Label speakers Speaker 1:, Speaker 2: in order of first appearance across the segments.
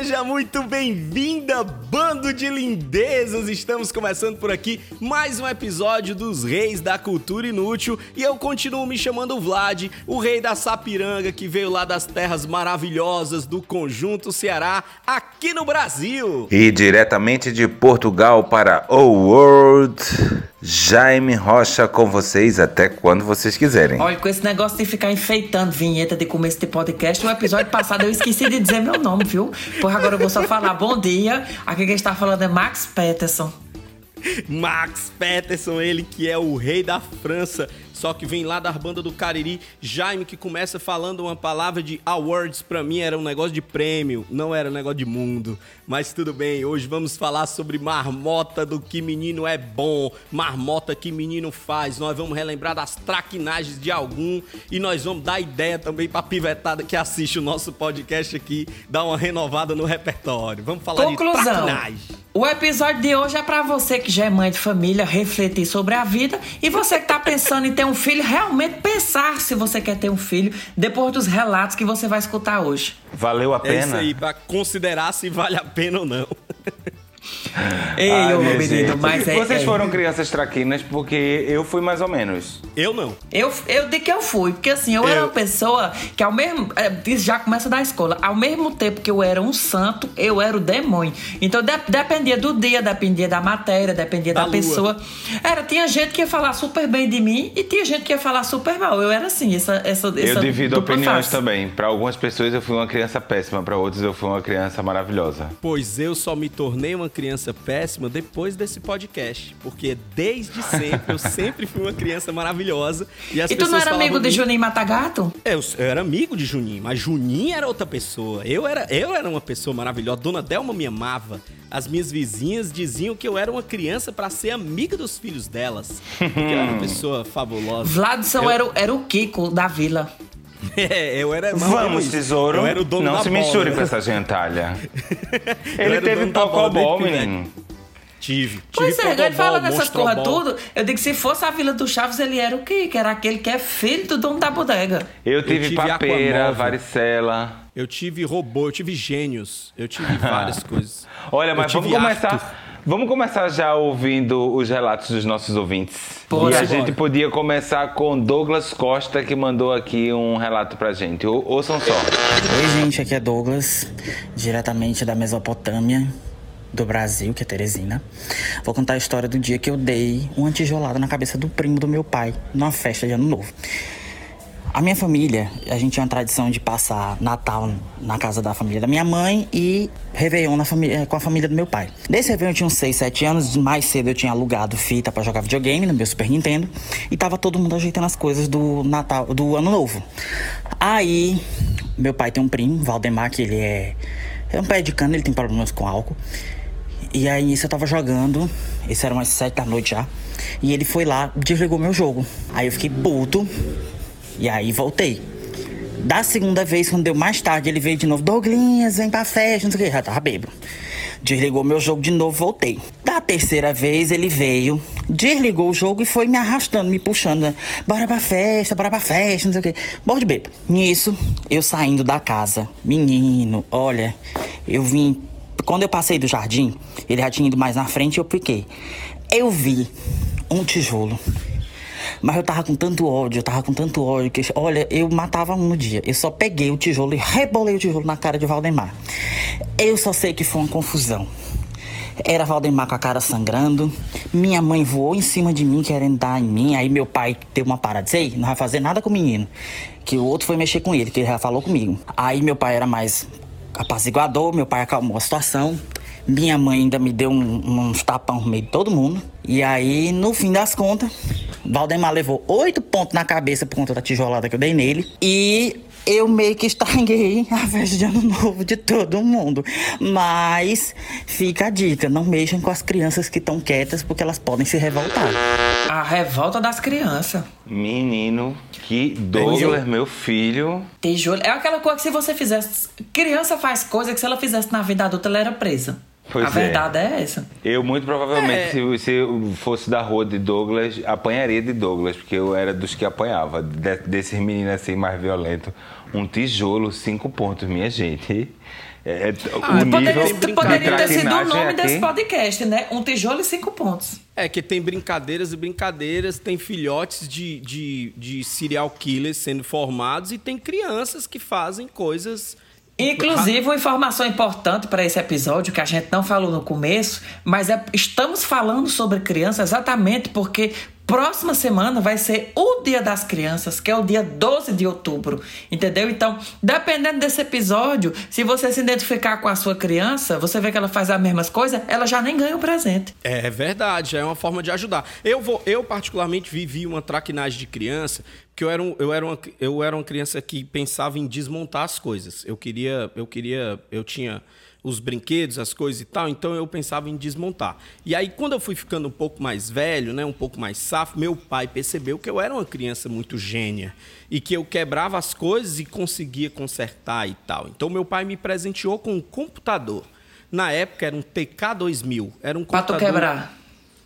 Speaker 1: Seja muito bem-vinda, bando de lindezas! Estamos começando por aqui mais um episódio dos Reis da Cultura Inútil e eu continuo me chamando Vlad, o rei da Sapiranga que veio lá das terras maravilhosas do Conjunto Ceará, aqui no Brasil.
Speaker 2: E diretamente de Portugal para o World, Jaime Rocha com vocês até quando vocês quiserem.
Speaker 3: Olha, com esse negócio de ficar enfeitando vinheta de começo de podcast, no episódio passado eu esqueci de dizer meu nome, viu? Porra, agora eu vou só falar bom dia. Aqui quem está falando é Max Peterson.
Speaker 1: Max Peterson, ele que é o rei da França, só que vem lá da banda do Cariri. Jaime que começa falando uma palavra de awards pra mim era um negócio de prêmio, não era um negócio de mundo. Mas tudo bem, hoje vamos falar sobre marmota do que menino é bom, marmota que menino faz. Nós vamos relembrar das traquinagens de algum e nós vamos dar ideia também pra pivetada que assiste o nosso podcast aqui, dar uma renovada no repertório. Vamos falar de
Speaker 3: Conclusão.
Speaker 1: traquinagem.
Speaker 3: O episódio de hoje é pra você que já é mãe de família refletir sobre a vida e você que tá pensando em ter um filho, realmente pensar se você quer ter um filho depois dos relatos que você vai escutar hoje.
Speaker 2: Valeu a
Speaker 1: É isso
Speaker 2: pena?
Speaker 1: aí, pra considerar se vale a pena ou não.
Speaker 3: Ei,
Speaker 4: Ai,
Speaker 3: ô menino,
Speaker 4: gente.
Speaker 3: mas é.
Speaker 4: Vocês
Speaker 3: é-
Speaker 4: foram crianças traquinas porque eu fui mais ou menos.
Speaker 1: Eu não.
Speaker 3: Eu, eu de que eu fui, porque assim, eu, era
Speaker 1: Eu-
Speaker 3: uma pessoa que ao mesmo. é, Isso já começa da escola. Ao mesmo tempo que eu era um santo, eu era o demônio. Então de- dependia do dia, dependia da matéria, dependia
Speaker 1: Da
Speaker 3: da, pessoa. Era, tinha gente que ia falar super bem de mim e tinha gente que ia falar super mal. Eu era assim, essa. essa,
Speaker 4: eu
Speaker 3: essa
Speaker 4: divido
Speaker 3: dupla
Speaker 4: opiniões
Speaker 3: face.
Speaker 4: também. Pra algumas pessoas eu fui uma criança péssima, pra outras eu fui uma criança maravilhosa.
Speaker 1: Pois eu só me tornei uma criança péssima depois desse podcast. Porque desde sempre, eu sempre fui uma criança maravilhosa. E as
Speaker 3: E tu não era amigo de
Speaker 1: mim-
Speaker 3: Juninho Matagato?
Speaker 1: Eu, eu era amigo de Juninho, mas Juninho era outra pessoa. Eu era, eu era uma pessoa maravilhosa. Dona Delma me amava. As minhas vizinhas diziam que eu era uma criança pra ser amiga dos filhos delas. Porque eu era uma pessoa fabulosa.
Speaker 3: Vladson
Speaker 1: Eu-
Speaker 3: era, o- era o Kiko da vila.
Speaker 1: É, eu era.
Speaker 4: Vamos,
Speaker 1: isso.
Speaker 4: tesouro.
Speaker 1: Eu era o dono
Speaker 4: não
Speaker 1: da
Speaker 4: se
Speaker 1: bola,
Speaker 4: misture
Speaker 1: né?
Speaker 4: com essa gentalha.
Speaker 1: Eu
Speaker 4: Ele teve
Speaker 1: bola
Speaker 4: pocobol, menino.
Speaker 1: Tive. tive
Speaker 3: Pois é, ele fala nessas porra tudo. Eu digo que se fosse a Vila do Chaves, ele era o quê? Que era aquele que é filho do dono da bodega.
Speaker 4: Eu tive,
Speaker 1: tive
Speaker 4: papeira,
Speaker 1: Aquamóvel.
Speaker 4: varicela.
Speaker 1: Eu tive robô, eu tive gênios, eu tive várias coisas.
Speaker 4: Olha,
Speaker 1: Eu
Speaker 4: mas vamos começar. Vamos começar já ouvindo os relatos dos nossos ouvintes.
Speaker 3: Bora,
Speaker 4: e a gente podia começar com Douglas Costa, que mandou aqui um relato pra gente. Ou- ouçam só.
Speaker 5: Oi, gente, aqui é Douglas, diretamente da Mesopotâmia, do Brasil, que é Teresina. Vou contar a história do dia que eu dei uma tijolada na cabeça do primo do meu pai, numa festa de Ano Novo. A minha família, a gente tinha uma tradição de passar Natal na casa da família da minha mãe e Réveillon na família, com a família do meu pai. Nesse Réveillon eu tinha uns 6, 7 anos, mais cedo eu tinha alugado fita pra jogar videogame no meu Super Nintendo e tava todo mundo ajeitando as coisas do Natal, do Ano Novo. Aí, meu pai tem um primo, Valdemar, que ele é, é um pé de cana, ele tem problemas com álcool. E aí nisso eu tava jogando, isso era umas sete da noite já. E ele foi lá, desligou meu jogo. Aí eu fiquei puto. E aí voltei. Da segunda vez, quando deu mais tarde, ele veio de novo. Douglinhas, vem pra festa, não sei o que. Já tava bêbado. Desligou meu jogo de novo, voltei. Da terceira vez, ele veio, desligou o jogo e foi me arrastando, me puxando. né? Bora pra festa, bora pra festa, não sei o que. Bora de bêbado. Nisso, eu saindo da casa. Menino, olha, eu vim quando eu passei do jardim, ele já tinha ido mais na frente e eu fiquei. Eu vi um tijolo. Mas eu tava com tanto ódio, eu tava com tanto ódio que, olha, eu matava um no dia. Eu só peguei o tijolo e rebolei o tijolo na cara de Valdemar. Eu só sei que foi uma confusão. Era Valdemar com a cara sangrando. Minha mãe voou em cima de mim, querendo dar em mim. Aí meu pai deu uma parada. Disse, Ei, não vai fazer nada com o menino. Que o outro foi mexer com ele, que ele já falou comigo. Aí meu pai era mais apaziguador, meu pai acalmou a situação. Minha mãe ainda me deu um, uns tapão no meio de todo mundo. E aí, no fim das contas, Valdemar levou oito pontos na cabeça por conta da tijolada que eu dei nele. E eu meio que estraguei a festa de ano novo de todo mundo. Mas fica a dica, não mexam com as crianças que estão quietas, porque elas podem se revoltar.
Speaker 3: A revolta das crianças.
Speaker 4: Menino, que Douglas, meu filho.
Speaker 3: Tijolo. É aquela coisa que se você fizesse. Criança faz coisa que se ela fizesse na vida adulta, ela era presa.
Speaker 4: Pois
Speaker 3: a
Speaker 4: é.
Speaker 3: verdade é essa.
Speaker 4: Eu, muito provavelmente,
Speaker 1: É.
Speaker 4: se, se eu fosse da rua de Douglas, apanharia de Douglas, porque eu era dos que apanhava. De- desses meninos assim mais violentos. Um tijolo, cinco pontos, minha gente. É, é-
Speaker 1: Ah,
Speaker 4: o nível
Speaker 3: Poderia,
Speaker 4: de
Speaker 3: poderia ter sido o nome
Speaker 4: aqui-
Speaker 3: desse podcast, né? Um tijolo e cinco pontos.
Speaker 1: É que tem brincadeiras e brincadeiras, tem filhotes de, de, de serial killers sendo formados e tem crianças que fazem coisas.
Speaker 3: Inclusive, uma informação importante para esse episódio que a gente não falou no começo, mas é- estamos falando sobre criança exatamente porque próxima semana vai ser o Dia das Crianças, que é o dia 12 de outubro, entendeu? Então, dependendo desse episódio, se você se identificar com a sua criança, você vê que ela faz as mesmas coisas, ela já nem ganha o presente.
Speaker 1: É verdade, é uma forma de ajudar. Eu vou, eu particularmente vivi uma traquinagem de criança, porque eu era, um, eu, era uma, eu era uma criança que pensava em desmontar as coisas. Eu queria, eu queria, eu tinha os brinquedos, as coisas e tal, então eu pensava em desmontar. E aí quando eu fui ficando um pouco mais velho, né, um pouco mais safo, meu pai percebeu que eu era uma criança muito gênia e que eu quebrava as coisas e conseguia consertar e tal. Então meu pai me presenteou com um computador. Na época era um TK2000, era um
Speaker 3: Pra tu
Speaker 1: computador
Speaker 3: quebrar.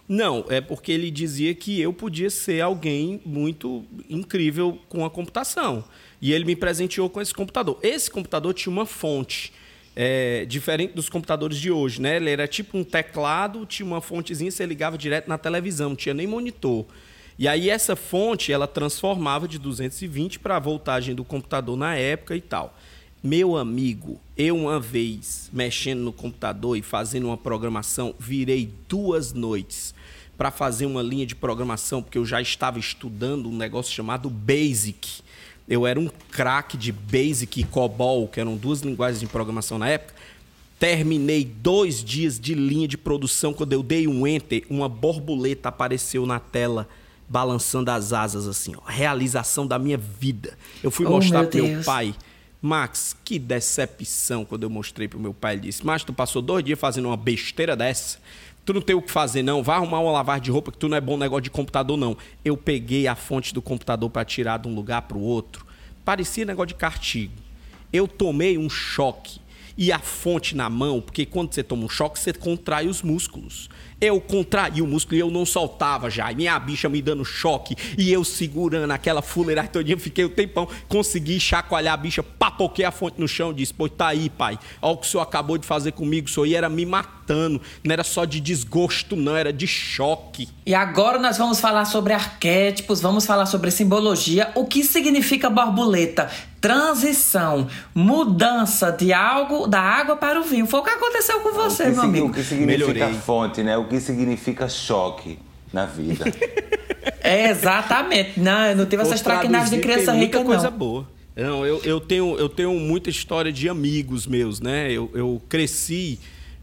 Speaker 1: Não, é porque ele dizia que eu podia ser alguém muito incrível com a computação. E ele me presenteou com esse computador. Esse computador tinha uma fonte. é, diferente dos computadores de hoje, né? Ele era tipo um teclado, tinha uma fontezinha, você ligava direto na televisão, não tinha nem monitor. E aí essa fonte, ela transformava de 220 para a voltagem do computador na época e tal. Meu amigo, eu uma vez mexendo no computador e fazendo uma programação, virei duas noites para fazer uma linha de programação, porque eu já estava estudando um negócio chamado Basic. Eu era um craque de Basic e COBOL, que eram duas linguagens de programação na época. Terminei dois dias de linha de produção. Quando eu dei um enter, uma borboleta apareceu na tela, balançando as asas, assim, ó. Realização da minha vida. Eu fui
Speaker 3: Oh,
Speaker 1: mostrar
Speaker 3: meu
Speaker 1: pro meu pai. Max, que decepção quando eu mostrei pro meu pai. Ele disse: Max, tu passou dois dias fazendo uma besteira dessa. Tu não tem o que fazer, não. Vai arrumar uma lavagem de roupa que tu não é bom negócio de computador, não. Eu peguei a fonte do computador para tirar de um lugar pro outro. Parecia negócio de cartigo. Eu tomei um choque. E a fonte na mão, porque quando você toma um choque, você contrai os músculos. Eu contraí o músculo e eu não soltava já. E minha bicha me dando choque. E eu segurando aquela fuleiragem todinha. Fiquei o tempão. Consegui chacoalhar a bicha. Papoquei a fonte no chão. Disse, pô, tá aí, pai. Olha o que o senhor acabou de fazer comigo. O senhor ia era me matando. Não era só de desgosto, não. Era de choque.
Speaker 3: E agora nós vamos falar sobre arquétipos, vamos falar sobre simbologia, o que significa borboleta, transição, mudança de algo da água para o vinho. Foi o que aconteceu com você, meu amigo.
Speaker 4: o que significa
Speaker 1: Melhorei.
Speaker 4: fonte, né? O que significa choque na vida.
Speaker 3: É, exatamente. Não, eu não tive essas traquinagens de criança
Speaker 1: tem muita
Speaker 3: rica,
Speaker 1: coisa
Speaker 3: não.
Speaker 1: boa. Não, eu, eu, tenho, eu tenho muita história de amigos meus, né? Eu, eu cresci,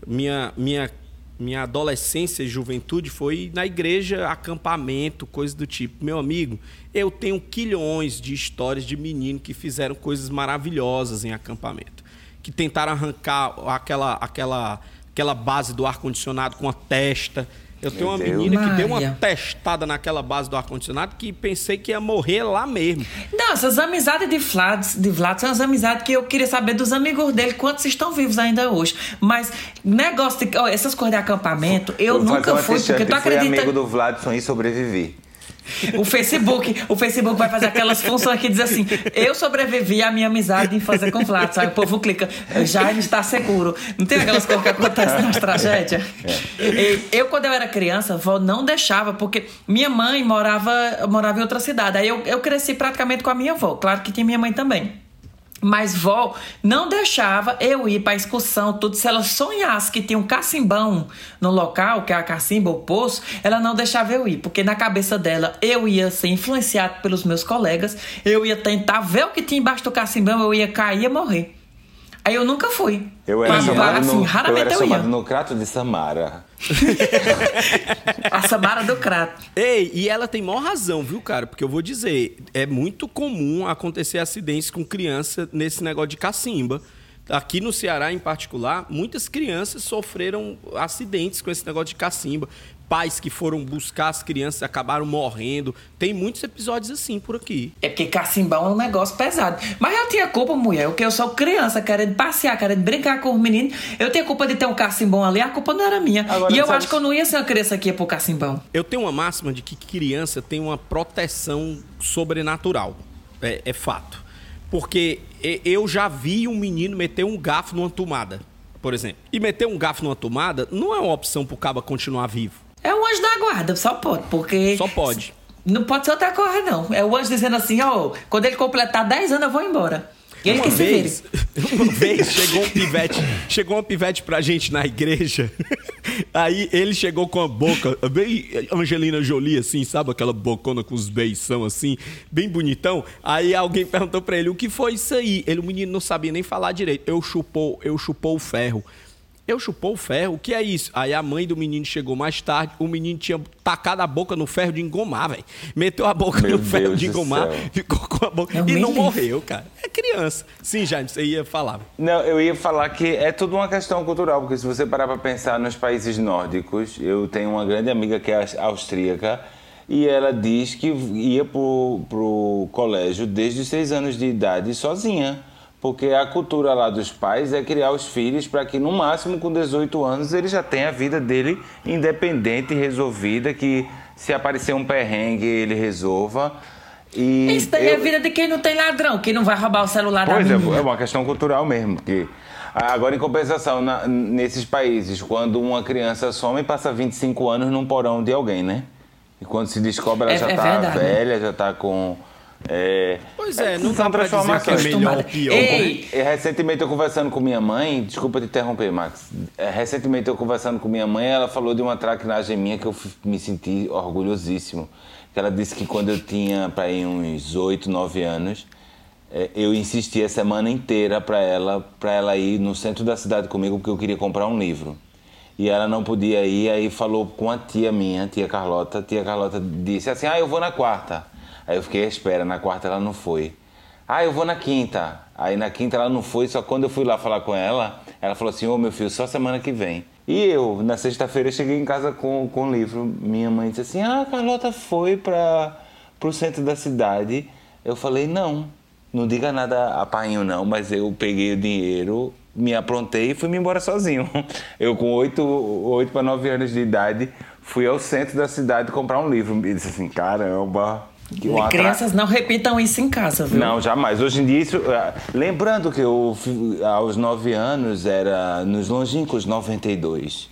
Speaker 1: minha, minha, minha adolescência e juventude foi na igreja, acampamento, coisa do tipo. Meu amigo, eu tenho quilhões de histórias de menino que fizeram coisas maravilhosas em acampamento. Que tentaram arrancar aquela, aquela, aquela base do ar-condicionado com a testa. Eu tenho uma
Speaker 4: Deus.
Speaker 1: menina que deu uma
Speaker 3: Maria.
Speaker 1: testada naquela base do ar-condicionado que pensei que ia morrer lá mesmo.
Speaker 3: Não, essas amizades de Vlad, de Vlad são as amizades que eu queria saber dos amigos dele, quantos estão vivos ainda hoje. Mas negócio de. ó, essas coisas de acampamento, eu nunca fui, porque tu acredita.
Speaker 4: amigo do Vladson e sobrevivi.
Speaker 3: O Facebook, o Facebook vai fazer aquelas funções que diz assim: eu sobrevivi à minha amizade em fazer com Vlad, sabe? O povo clica, Jaime está seguro. Não tem aquelas coisas que acontecem nas tragédias? E Eu, quando eu era criança, a vó não deixava, porque minha mãe morava, morava em outra cidade. Aí eu, eu cresci praticamente com a minha avó. Claro que tinha minha mãe também. Mas vó não deixava eu ir pra excursão, tudo. Se ela sonhasse que tinha um cacimbão no local, que é a cacimba, o poço, ela não deixava eu ir. Porque na cabeça dela eu ia ser influenciado pelos meus colegas, eu ia tentar ver o que tinha embaixo do cacimbão, eu ia cair e morrer. Aí eu nunca fui.
Speaker 4: Eu era
Speaker 3: Mas,
Speaker 4: chamado,
Speaker 3: assim,
Speaker 4: no, eu era
Speaker 3: eu,
Speaker 4: chamado no Crato de Samara.
Speaker 3: A Samara do Crato.
Speaker 1: Ei, e ela tem maior razão, viu, cara? Porque eu vou dizer, é muito comum acontecer acidentes com criança nesse negócio de cacimba. Aqui no Ceará, em particular, muitas crianças sofreram acidentes com esse negócio de cacimba. Pais que foram buscar as crianças acabaram morrendo. Tem muitos episódios assim por aqui.
Speaker 3: É porque cacimbão é um negócio pesado. Mas eu tinha culpa, mulher, porque eu sou criança, querendo passear, querendo brincar com os meninos. Eu tenho culpa de ter um cacimbão ali, a culpa não era minha.
Speaker 4: Agora,
Speaker 3: e eu
Speaker 4: sabe-
Speaker 3: acho que eu não ia ser uma criança que ia pro cacimbão.
Speaker 1: Eu tenho uma máxima de que criança tem uma proteção sobrenatural. É, é fato. Porque eu já vi um menino meter um garfo numa tomada, por exemplo. E meter um garfo numa tomada não é uma opção pro caba continuar vivo.
Speaker 3: É o anjo da guarda, só pode, porque.
Speaker 1: Só pode.
Speaker 3: Não pode ser outra coisa, não. É o anjo dizendo assim, ó, quando ele completar 10 anos, eu vou embora. E ele
Speaker 1: uma
Speaker 3: que
Speaker 1: vez, uma vez chegou um pivete, chegou um pivete pra gente na igreja. Aí ele chegou com a boca bem Angelina Jolie assim, sabe aquela bocona com os beição assim, bem bonitão. Aí alguém perguntou pra ele: "O que foi isso aí?" Ele o menino não sabia nem falar direito. Eu chupou, eu chupou o ferro. Eu chupou o ferro, o que é isso? Aí a mãe do menino chegou mais tarde, o menino tinha tacado a boca no ferro de engomar, velho. Meteu a boca
Speaker 4: Meu
Speaker 1: no ferro
Speaker 4: Deus
Speaker 1: de
Speaker 4: do
Speaker 1: engomar, ficou com a boca
Speaker 3: Eu
Speaker 1: e
Speaker 3: nem
Speaker 1: não
Speaker 3: li.
Speaker 1: morreu, cara. É criança. Sim, Jaime, você ia falar.
Speaker 4: Não, eu ia falar que é tudo uma questão cultural, porque se você parar para pensar nos países nórdicos, eu tenho uma grande amiga que é aus- austríaca e ela diz que ia pro, pro colégio desde os seis anos de idade sozinha. Porque a cultura lá dos pais é criar os filhos para que no máximo com 18 anos ele já tenha a vida dele independente e resolvida, que se aparecer um perrengue ele resolva. E
Speaker 3: Isso daí é a
Speaker 4: eu-
Speaker 3: vida de quem não tem ladrão, que não vai roubar o celular da
Speaker 4: Pois é,
Speaker 3: menina.
Speaker 4: é uma questão cultural mesmo. Porque agora, em compensação, na- nesses países, quando uma criança some, passa 25 anos num porão de alguém, né? E quando se descobre, ela
Speaker 3: É-
Speaker 4: já
Speaker 3: é
Speaker 4: tá
Speaker 3: verdade, né?
Speaker 4: velha, já tá com. É,
Speaker 1: Pois é,
Speaker 4: são
Speaker 1: não pra dizer que é
Speaker 4: transformações.
Speaker 1: melhor pior.
Speaker 3: Ei,
Speaker 4: E recentemente eu conversando com minha mãe, desculpa te interromper, Max. É, Recentemente eu conversando com minha mãe, ela falou de uma traquinagem minha que eu me senti orgulhosíssimo. Que ela disse que quando eu tinha para ir uns 8, 9 anos, é, eu insisti a semana inteira para ela, para ela ir no centro da cidade comigo porque eu queria comprar um livro. E ela não podia ir, aí falou com a tia minha, tia Carlota. A tia Carlota disse assim: "Ah, eu vou na quarta". Aí eu fiquei à espera, na quarta ela não foi. Ah, eu vou na quinta. Aí na quinta ela não foi, só quando eu fui lá falar com ela, ela falou assim: Ô meu filho, só semana que vem. E eu, na sexta-feira, cheguei em casa com, com livro. Minha mãe disse assim: Ah, a Carlota foi para o centro da cidade. Eu falei: Não, não diga nada a painho não, mas eu peguei o dinheiro, me aprontei e fui me embora sozinho. Eu, com 8, 8 para 9 anos de idade, fui ao centro da cidade comprar um livro. E disse assim: Caramba. Atra-
Speaker 3: crianças não repitam isso em casa, viu?
Speaker 4: não, jamais. Hoje em dia, isso, ah, lembrando que eu, aos 9 anos, era nos longínquos 92.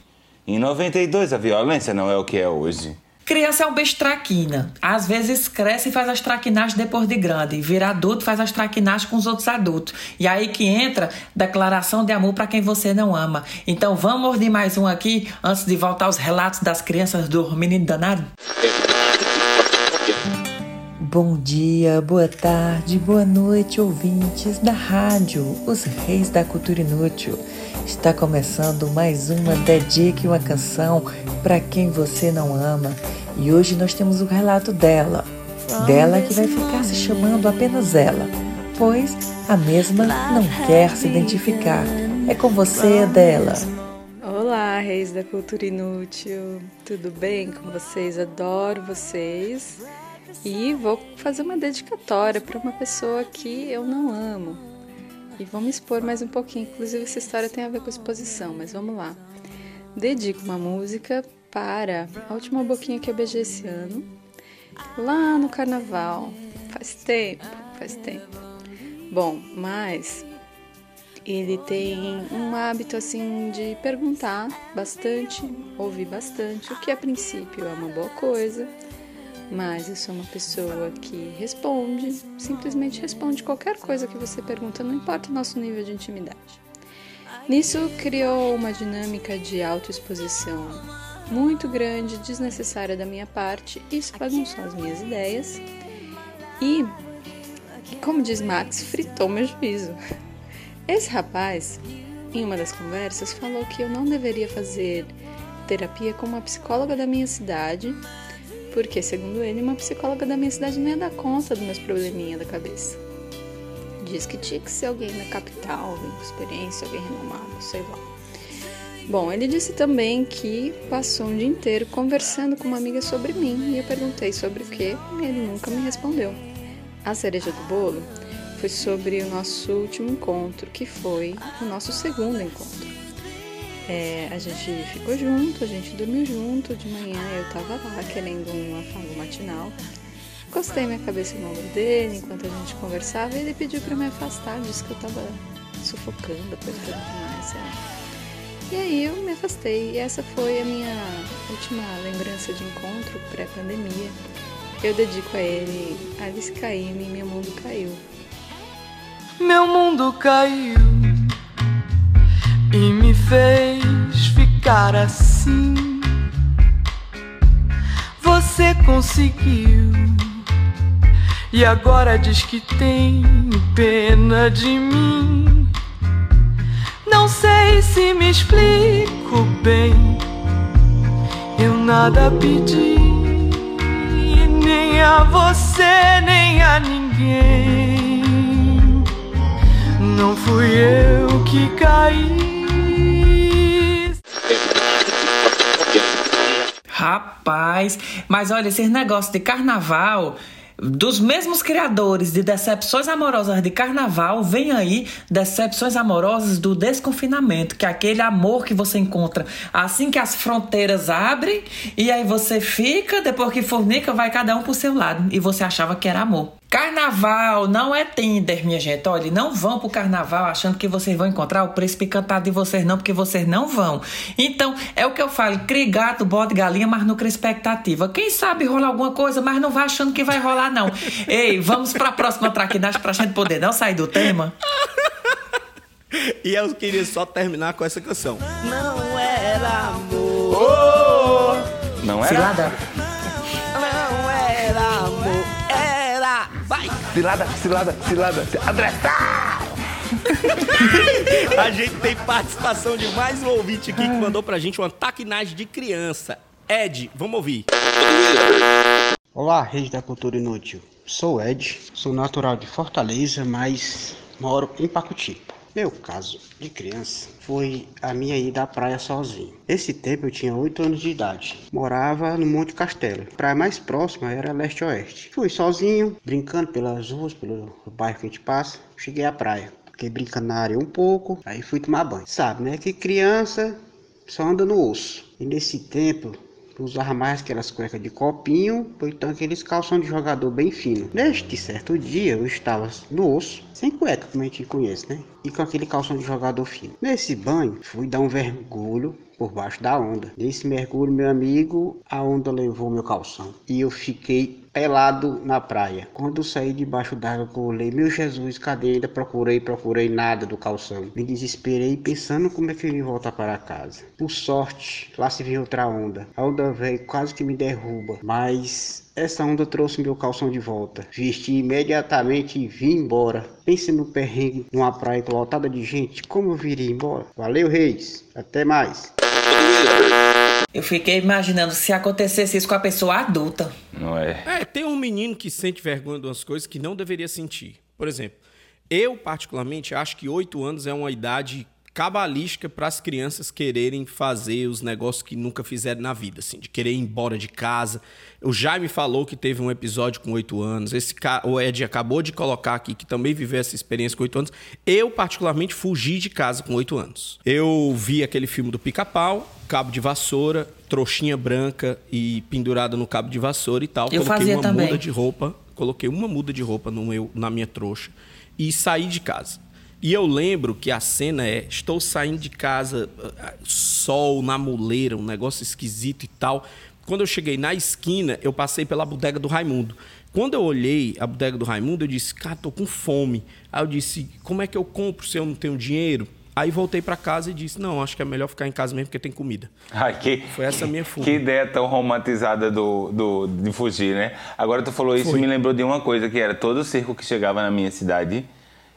Speaker 4: Em 92, a violência não é o que é hoje.
Speaker 3: Criança é um bicho traquina. Às vezes cresce e faz as traquinagens depois de grande. Vira adulto faz as traquinagens com os outros adultos. E aí que entra declaração de amor para quem você não ama. Então vamos de mais um aqui antes de voltar aos relatos das crianças do menino danado. Bom dia, boa tarde, boa noite, ouvintes da rádio, os reis da cultura inútil. Está começando mais uma Dedique uma canção para quem você não ama. E hoje nós temos o relato dela. Dela que vai ficar se chamando apenas ela, pois a mesma não quer se identificar. É com você, dela.
Speaker 6: Olá, reis da cultura inútil. Tudo bem com vocês? Adoro vocês. E vou fazer uma dedicatória para uma pessoa que eu não amo. E vamos expor mais um pouquinho. Inclusive, essa história tem a ver com exposição, mas vamos lá. Dedico uma música para a última boquinha que eu beijei esse ano, lá no carnaval. Faz tempo, faz tempo. Bom, mas ele tem um hábito assim de perguntar bastante, ouvir bastante, o que a princípio é uma boa coisa, mas eu sou uma pessoa que responde, simplesmente responde qualquer coisa que você pergunta, não importa o nosso nível de intimidade. Nisso criou uma dinâmica de autoexposição muito grande, desnecessária da minha parte, isso bagunçou as minhas ideias e, como diz Max, fritou meu juízo. Esse rapaz, em uma das conversas, falou que eu não deveria fazer terapia com uma psicóloga da minha cidade, porque, segundo ele, uma psicóloga da minha cidade não ia dar conta dos meus probleminhas da cabeça. Diz que tinha que ser alguém da capital, alguém com experiência, alguém renomado, sei lá. Bom, ele disse também que passou um dia inteiro conversando com uma amiga sobre mim e eu perguntei sobre o que e ele nunca me respondeu. A cereja do bolo foi sobre o nosso último encontro, que foi o nosso segundo encontro. É, a gente ficou junto, a gente dormiu junto, de manhã eu tava lá querendo um afago matinal. Encostei minha cabeça no ombro dele enquanto a gente conversava e ele pediu para me afastar, disse que eu tava sufocando, apertando demais, lá. E aí eu me afastei. E essa foi a minha última lembrança de encontro pré-pandemia. Eu dedico a ele Alice Caymmi, Meu Mundo Caiu.
Speaker 7: Meu mundo caiu e me fez ficar assim. Você conseguiu e agora diz que tem pena de mim. Não sei se me explico bem. Eu nada pedi, nem a você, nem a ninguém. Não fui eu que caí.
Speaker 3: Rapaz, mas olha, esses negócios de carnaval dos mesmos criadores de Decepções Amorosas de Carnaval, vem aí Decepções Amorosas do Desconfinamento, que é aquele amor que você encontra assim que as fronteiras abrem e aí você fica, depois que fornica, vai cada um pro seu lado e você achava que era amor. Carnaval não é Tinder, minha gente. Olha, não vão pro carnaval achando que vocês vão encontrar o príncipe encantado de vocês, não, porque vocês não vão. Então, é o que eu falo: crie gato, bode galinha, mas não crie expectativa. Quem sabe rola alguma coisa, mas não vai achando que vai rolar, não. Ei, vamos pra próxima traquinagem pra gente poder não sair do tema.
Speaker 1: E eu queria só terminar com essa canção. Não era amor.
Speaker 4: Não era?
Speaker 3: Cilada.
Speaker 1: Vai.
Speaker 4: Cilada, cilada, cilada. André, tá!
Speaker 1: A gente tem participação de mais um ouvinte aqui que mandou pra gente uma taquinagem de criança. Ed, vamos ouvir.
Speaker 8: Olá, Rede da Cultura Inútil. Sou Ed, sou natural de Fortaleza, mas moro em Pacuti. Meu caso de criança foi a minha ida à praia sozinho. Esse tempo eu tinha 8 anos de idade. Morava no Monte Castelo. A praia mais próxima era leste-oeste. Fui sozinho, brincando pelas ruas, pelo bairro que a gente passa. Cheguei à praia. Fiquei brincando na areia um pouco, aí fui tomar banho. Sabe, né? Que criança só anda no osso. E nesse tempo usava mais aquelas cuecas de copinho, ou então aqueles calção de jogador bem fino. Neste certo dia eu estava no osso, sem cueca, como a gente conhece, né? E com aquele calção de jogador fino. Nesse banho, fui dar um mergulho por baixo da onda. Nesse mergulho, meu amigo, a onda levou meu calção. E eu fiquei pelado na praia. Quando saí debaixo d'água, eu olhei, meu Jesus, cadê? Ainda procurei, procurei nada do calção. Me desesperei pensando como é que eu ia voltar para casa. Por sorte, lá se viu outra onda. A onda veio quase que me derruba, mas essa onda trouxe meu calção de volta. Vesti imediatamente e vim embora. Pense no perrengue numa praia lotada de gente, como eu viria embora? Valeu, Reis. Até mais.
Speaker 3: Eu fiquei imaginando se acontecesse isso com a pessoa adulta.
Speaker 4: Não é?
Speaker 1: É, tem um menino que sente vergonha de umas coisas que não deveria sentir. Por exemplo, eu, particularmente, acho que oito anos é uma idade cabalística para as crianças quererem fazer os negócios que nunca fizeram na vida, assim, de querer ir embora de casa. O Jaime falou que teve um episódio com oito anos. Esse o Ed acabou de colocar aqui que também viveu essa experiência com oito anos. Eu particularmente fugi de casa com oito anos. Eu vi aquele filme do Pica-Pau, cabo de vassoura, trouxinha branca e pendurada no cabo de vassoura e tal.
Speaker 3: Eu
Speaker 1: coloquei
Speaker 3: fazia
Speaker 1: uma
Speaker 3: também.
Speaker 1: muda de roupa, coloquei uma muda de roupa no meu, na minha trouxa e saí de casa. E eu lembro que a cena é: estou saindo de casa, ah, sol na muleira, um negócio esquisito e tal. Quando eu cheguei na esquina, eu passei pela bodega do Raimundo. Quando eu olhei a bodega do Raimundo, eu disse: Cara, tô com fome. Aí eu disse: Como é que eu compro se eu não tenho dinheiro? Aí voltei para casa e disse: Não, acho que é melhor ficar em casa mesmo porque tem comida.
Speaker 4: Ai, que,
Speaker 1: Foi essa a minha fuga.
Speaker 4: Que ideia tão romantizada do, do, de fugir, né? Agora tu falou isso
Speaker 1: Foi.
Speaker 4: me lembrou de uma coisa que era todo circo que chegava na minha cidade,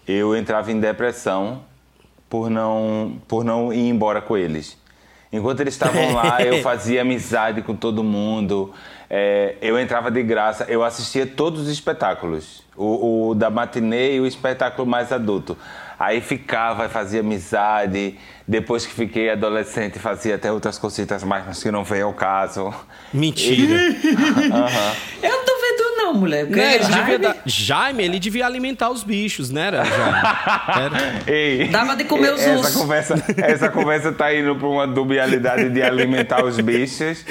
Speaker 4: eu entrava em depressão por não, por não ir embora com eles. Enquanto eles estavam lá, eu fazia amizade com todo mundo. É, eu entrava de graça, eu assistia todos os espetáculos. O, o da matinê e o espetáculo mais adulto. Aí ficava, fazia amizade. Depois que fiquei adolescente, fazia até outras cositas mais, mas que não veio ao caso.
Speaker 1: Mentira.
Speaker 4: Aham.
Speaker 3: Eu tô não, mulher.
Speaker 1: Né, ele
Speaker 3: Jaime
Speaker 1: devia dar- Jaime, ele devia alimentar os bichos, né? Era, Jaime? Era.
Speaker 4: Ei,
Speaker 3: Dava de comer os
Speaker 4: essa
Speaker 3: ursos.
Speaker 4: conversa, essa conversa tá indo para uma dubialidade de alimentar os bichos.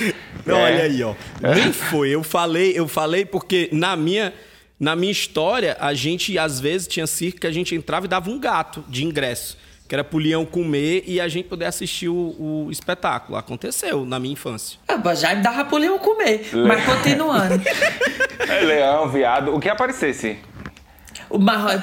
Speaker 1: Não,
Speaker 4: É.
Speaker 1: Olha aí, ó. Nem foi. Eu falei, eu falei porque na minha, na minha história, a gente, às vezes, tinha circo que a gente entrava e dava um gato de ingresso. Que era pro leão comer e a gente poder assistir o, o espetáculo. Aconteceu na minha infância.
Speaker 3: Ah, Já me dava pro leão comer. Mas continuando.
Speaker 4: É, Leão, viado, o que aparecesse.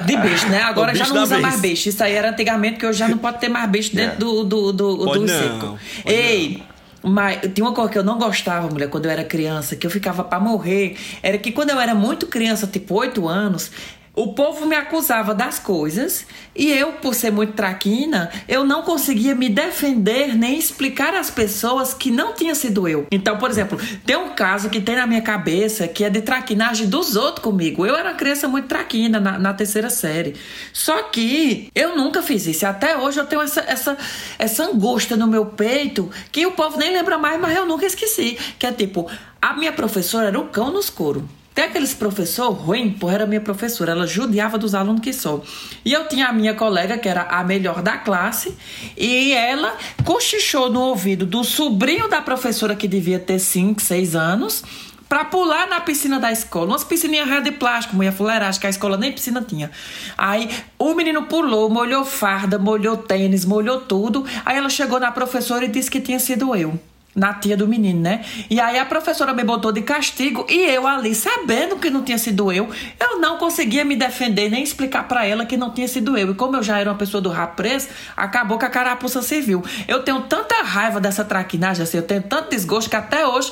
Speaker 3: De beijo, né? Agora já não usa
Speaker 1: vez.
Speaker 3: mais beijo. Isso aí era antigamente, que hoje já não pode ter mais beijo dentro
Speaker 4: É.
Speaker 3: do, do, do,
Speaker 1: Pode
Speaker 3: do
Speaker 1: não,
Speaker 3: circo. Ei, mas tem uma coisa que eu não gostava, mulher, quando eu era criança, que eu ficava pra morrer, era que quando eu era muito criança, tipo 8 anos, o povo me acusava das coisas e eu, por ser muito traquina, eu não conseguia me defender nem explicar às pessoas que não tinha sido eu. Então, por exemplo, tem um caso que tem na minha cabeça que é de traquinagem dos outros comigo. Eu era criança muito traquina na, na terceira série. Só que eu nunca fiz isso. Até hoje eu tenho essa, essa, essa angústia no meu peito que o povo nem lembra mais, mas eu nunca esqueci. Que é tipo, a minha professora era o cão no escuro. Tem aqueles professor ruim, porra, era minha professora, ela judiava dos alunos que sou. E eu tinha a minha colega, que era a melhor da classe, e ela cochichou no ouvido do sobrinho da professora, que devia ter 5, 6 anos, pra pular na piscina da escola. Umas piscininhas reais de plástico, mulher fuleiragem, que a escola nem piscina tinha. Aí o menino pulou, molhou farda, molhou tênis, molhou tudo. Aí ela chegou na professora e disse que tinha sido eu na tia do menino, né? E aí a professora me botou de castigo e eu ali, sabendo que não tinha sido eu, eu não conseguia me defender nem explicar pra ela que não tinha sido eu. E como eu já era uma pessoa do rabo preso, acabou que a carapuça serviu. Eu tenho tanta raiva dessa traquinagem, assim, eu tenho tanto desgosto que até hoje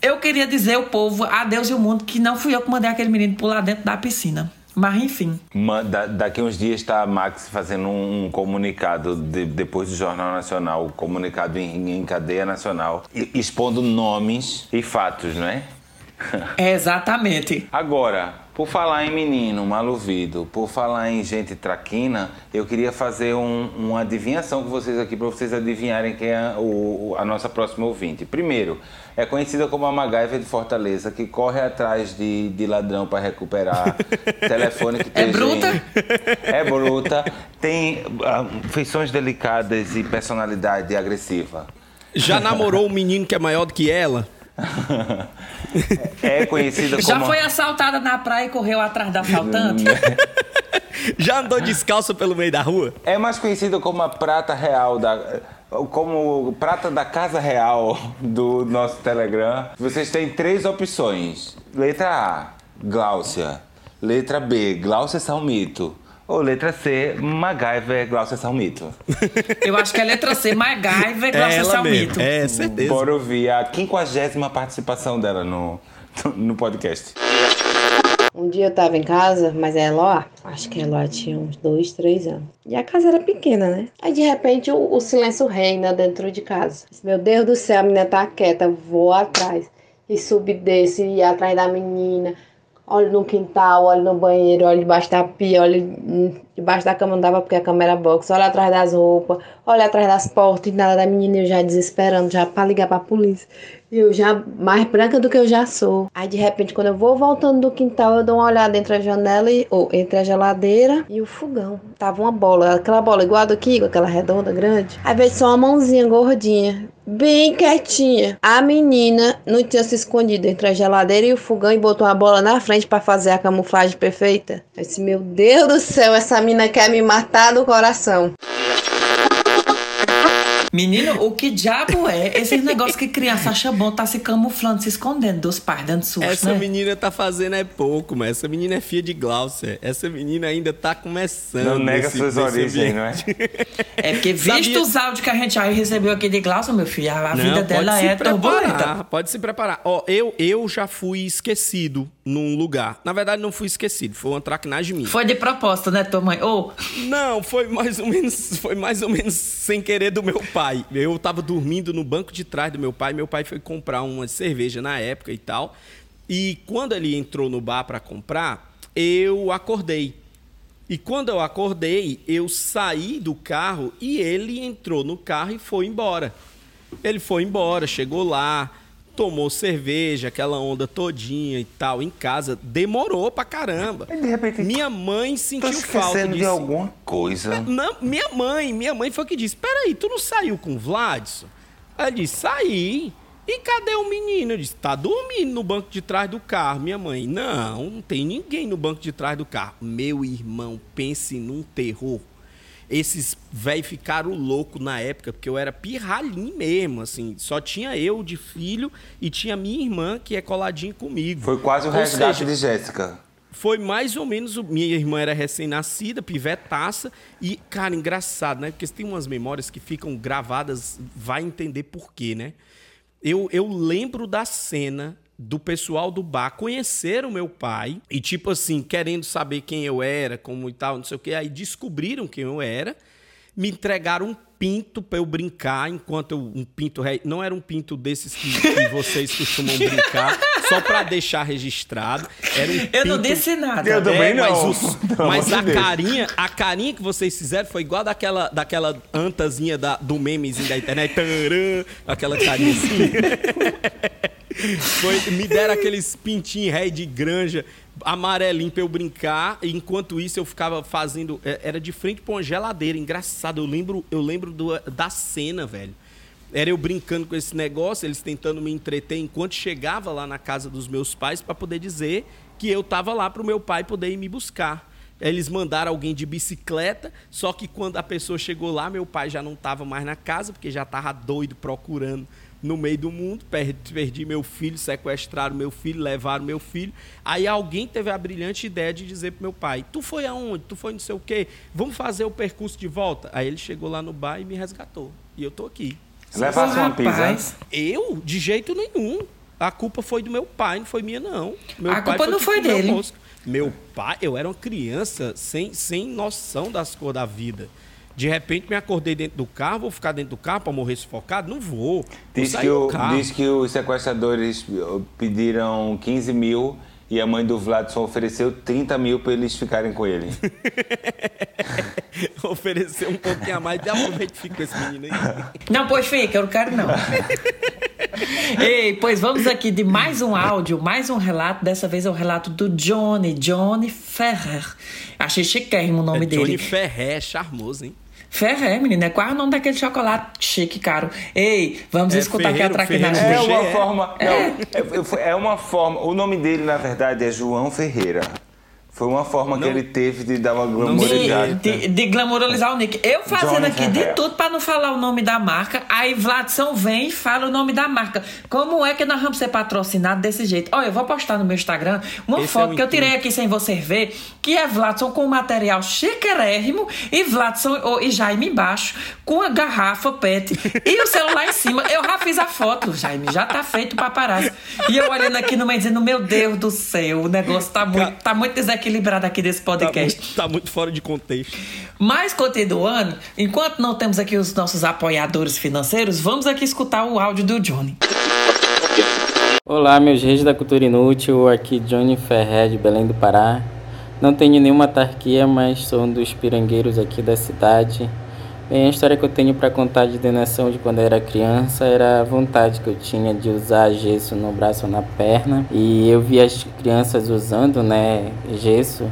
Speaker 3: eu queria dizer ao povo, a Deus e o mundo, que não fui eu que mandei aquele menino pular dentro da piscina. Mas enfim.
Speaker 4: Da- daqui uns dias está a Max fazendo um, um comunicado de- depois do Jornal Nacional, comunicado em, em cadeia nacional, expondo nomes e fatos, não é?
Speaker 3: É exatamente.
Speaker 4: Agora, por falar em menino maluvido, por falar em gente traquina, eu queria fazer um- uma adivinhação com vocês aqui para vocês adivinharem quem é o- a nossa próxima ouvinte. Primeiro, é conhecida como a MacGyver de Fortaleza, que corre atrás de, de ladrão para recuperar telefone que
Speaker 3: É
Speaker 4: tem.
Speaker 3: bruta?
Speaker 4: É bruta. Tem ah, feições delicadas e personalidade agressiva.
Speaker 1: Já namorou um menino que é maior do que ela?
Speaker 4: É conhecida como.
Speaker 3: Já foi assaltada na praia e correu atrás da assaltante?
Speaker 1: Já andou descalço pelo meio da rua?
Speaker 4: É mais conhecida como a prata real da como prata da casa real do nosso Telegram. Vocês têm três opções. Letra A, Gláucia. Letra B, Gláucia Salmito. Ou letra C, MacGyver Gláucia Salmito.
Speaker 3: Eu acho que é letra C, MacGyver, Glaucia
Speaker 1: ela
Speaker 3: Salmito.
Speaker 1: mesmo. É, certeza.
Speaker 4: Bora ouvir a quinquagésima participação dela no, no podcast.
Speaker 9: Um dia eu tava em casa, mas a Eloá, acho que a Eloá tinha uns dois, três anos. E a casa era pequena, né? Aí de repente o, o silêncio reina dentro de casa. Meu Deus do céu, a menina tá quieta, vou atrás. E subi desse, e ia atrás da menina. Olho no quintal, olho no banheiro, olho debaixo da pia, olho debaixo da cama não dava porque a cama era box, olho atrás das roupas, olho atrás das portas e nada da menina, eu já desesperando, já pra ligar pra polícia. Eu já mais branca do que eu já sou. Aí de repente, quando eu vou voltando do quintal, eu dou uma olhada entre a janela e, ou entre a geladeira e o fogão. Tava uma bola, aquela bola igual a do Kiko, aquela redonda grande. Aí veio só uma mãozinha gordinha, bem quietinha. A menina não tinha se escondido entre a geladeira e o fogão e botou a bola na frente pra fazer a camuflagem perfeita. Eu disse, meu Deus do céu, essa menina quer me matar do coração.
Speaker 3: Menino, o que diabo é esse negócio que criança acha bom tá se camuflando, se escondendo dos pais, dando susto,
Speaker 1: Essa
Speaker 3: né?
Speaker 1: menina tá fazendo é pouco, mas essa menina é filha de Glaucia. Essa menina ainda tá começando.
Speaker 4: Não nega
Speaker 1: nesse-
Speaker 4: suas origens, não é?
Speaker 3: É porque visto
Speaker 1: Sabia-
Speaker 3: os áudios que a gente aí recebeu aqui de Glaucia, meu filho, a, a
Speaker 1: Não,
Speaker 3: vida dela é turbulenta.
Speaker 1: preparar, Pode se preparar. Ó, eu, eu já fui esquecido num lugar. Na verdade, não fui esquecido, foi uma traquinagem minha.
Speaker 3: Foi de propósito, né, tua mãe? Ou
Speaker 1: Não, foi mais ou menos, foi mais ou menos sem querer do meu pai. Eu tava dormindo no banco de trás do meu pai, meu pai foi comprar uma cerveja na época e tal. E quando ele entrou no bar para comprar, eu acordei. E quando eu acordei, eu saí do carro e ele entrou no carro e foi embora. Ele foi embora, chegou lá, tomou cerveja, aquela onda todinha e tal, em casa. Demorou pra caramba.
Speaker 4: De repente,
Speaker 1: Minha mãe sentiu falta
Speaker 4: esquecendo de
Speaker 1: disso.
Speaker 4: alguma coisa.
Speaker 1: Não, minha mãe, minha mãe foi que disse: Peraí, tu não saiu com o Vladson? Ela disse: Saí. E cadê o menino? Eu disse: Tá dormindo no banco de trás do carro. Minha mãe: Não, não tem ninguém no banco de trás do carro. Meu irmão, pense num terror. Esses velhos ficaram loucos na época, porque eu era pirralhinho mesmo, assim. Só tinha eu de filho e tinha minha irmã, que é coladinha comigo.
Speaker 4: Foi quase o
Speaker 1: Ou
Speaker 4: resgate
Speaker 1: seja,
Speaker 4: de Jéssica.
Speaker 1: foi mais ou menos. Minha irmã era recém-nascida, pivetaça. E, cara, engraçado, né? Porque tem umas memórias que ficam gravadas, vai entender por quê, né? Eu, eu lembro da cena do pessoal do bar conhecer o meu pai e, tipo assim, querendo saber quem eu era, como e tal, não sei o quê. Aí descobriram quem eu era, me entregaram um pinto pra eu brincar, enquanto eu, um pinto. Não era um pinto desses que, que vocês costumam brincar, só pra deixar registrado. Era um
Speaker 3: eu não
Speaker 1: pinto-
Speaker 3: disse nada.
Speaker 4: Eu também
Speaker 1: mas
Speaker 4: não.
Speaker 1: os-
Speaker 4: Pelo
Speaker 1: mas a
Speaker 4: Deus.
Speaker 1: carinha, a carinha que vocês fizeram foi igual daquela, daquela antazinha da, do memezinho da internet. Aquela carinha assim. Foi, me deram aqueles pintinhos ré de granja amarelinho pra eu brincar. E enquanto isso, eu ficava fazendo. é, Era de frente pra uma geladeira. Engraçado, eu lembro, eu lembro do- da cena, velho. Era eu brincando com esse negócio, eles tentando me entreter enquanto chegava lá na casa dos meus pais para poder dizer que eu tava lá pro meu pai poder ir me buscar. Eles mandaram alguém de bicicleta, só que quando a pessoa chegou lá, meu pai já não tava mais na casa, porque já tava doido procurando no meio do mundo. Per- Perdi meu filho, sequestraram meu filho, levaram meu filho. Aí alguém teve a brilhante ideia de dizer pro meu pai: Tu foi aonde? Tu foi não sei o quê? Vamos fazer o percurso de volta? Aí ele chegou lá no bar e me resgatou. E eu tô aqui.
Speaker 4: Levasse uma pizza.
Speaker 3: Rapaz,
Speaker 1: Eu, de jeito nenhum. A culpa foi do meu pai, não foi minha, não. Meu
Speaker 3: A
Speaker 1: pai
Speaker 3: culpa não foi dele.
Speaker 1: Meu pai, eu era uma criança sem, sem noção das cores da vida. De repente me acordei dentro do carro, vou ficar dentro do carro para morrer sufocado? Não vou. Vou
Speaker 4: Diz
Speaker 1: sair
Speaker 4: que,
Speaker 1: do
Speaker 4: o,
Speaker 1: carro.
Speaker 4: diz que os sequestradores pediram 15 mil e a mãe do Vladson ofereceu 30 mil para eles ficarem com ele.
Speaker 1: Oferecer um pouquinho a mais, aproveita e fica com esse menino aí.
Speaker 3: Não, pois fica, eu não quero não. Ei, pois vamos aqui de mais um áudio, mais um relato. Dessa vez é o relato do Johnny, Johnny Ferrer. Achei chiquérrimo o nome
Speaker 1: É Johnny
Speaker 3: dele.
Speaker 1: Ferré, charmoso, hein?
Speaker 3: Ferrer, menina, é quase o nome daquele chocolate chique, caro. Ei, vamos
Speaker 1: É
Speaker 3: escutar aqui a traquinagem
Speaker 4: É
Speaker 3: dele.
Speaker 4: uma
Speaker 1: é.
Speaker 4: forma. Não, é, é uma forma. O nome dele, na verdade, é João Ferreira. Foi uma forma que
Speaker 1: Não-
Speaker 4: ele teve de dar uma
Speaker 3: De,
Speaker 4: glamorizada.
Speaker 3: de, de glamorizar o Nick. Eu fazendo aqui de tudo pra não falar o nome da marca. Aí Vladson vem e fala o nome da marca. Como é que nós vamos ser patrocinados desse jeito? Olha, eu vou postar no meu Instagram uma
Speaker 1: Esse é
Speaker 3: foto
Speaker 1: o
Speaker 3: que eu tirei aqui sem você ver, que é Vladson com material chiquérrimo e Vladson oh, e Jaime embaixo com a garrafa PET e o celular em cima. Eu já fiz a foto, Jaime, já tá feito o paparazzo. E eu olhando aqui no meio dizendo, meu Deus do céu, o negócio tá muito, tá muito desequilibrado aqui desse
Speaker 1: Tá
Speaker 3: podcast.
Speaker 1: muito, tá muito fora de contexto.
Speaker 3: Mas continuando, enquanto não temos aqui os nossos apoiadores financeiros, vamos aqui escutar o áudio do Johnny.
Speaker 10: Olá, meus reis da cultura inútil, aqui Johnny Ferrer de Belém do Pará. Não tenho nenhuma autarquia, mas sou um dos pirangueiros aqui da cidade. Bem, a história que eu tenho para contar de donação de quando eu era criança era a vontade que eu tinha de usar gesso no braço ou na perna. E eu vi as crianças usando, né, gesso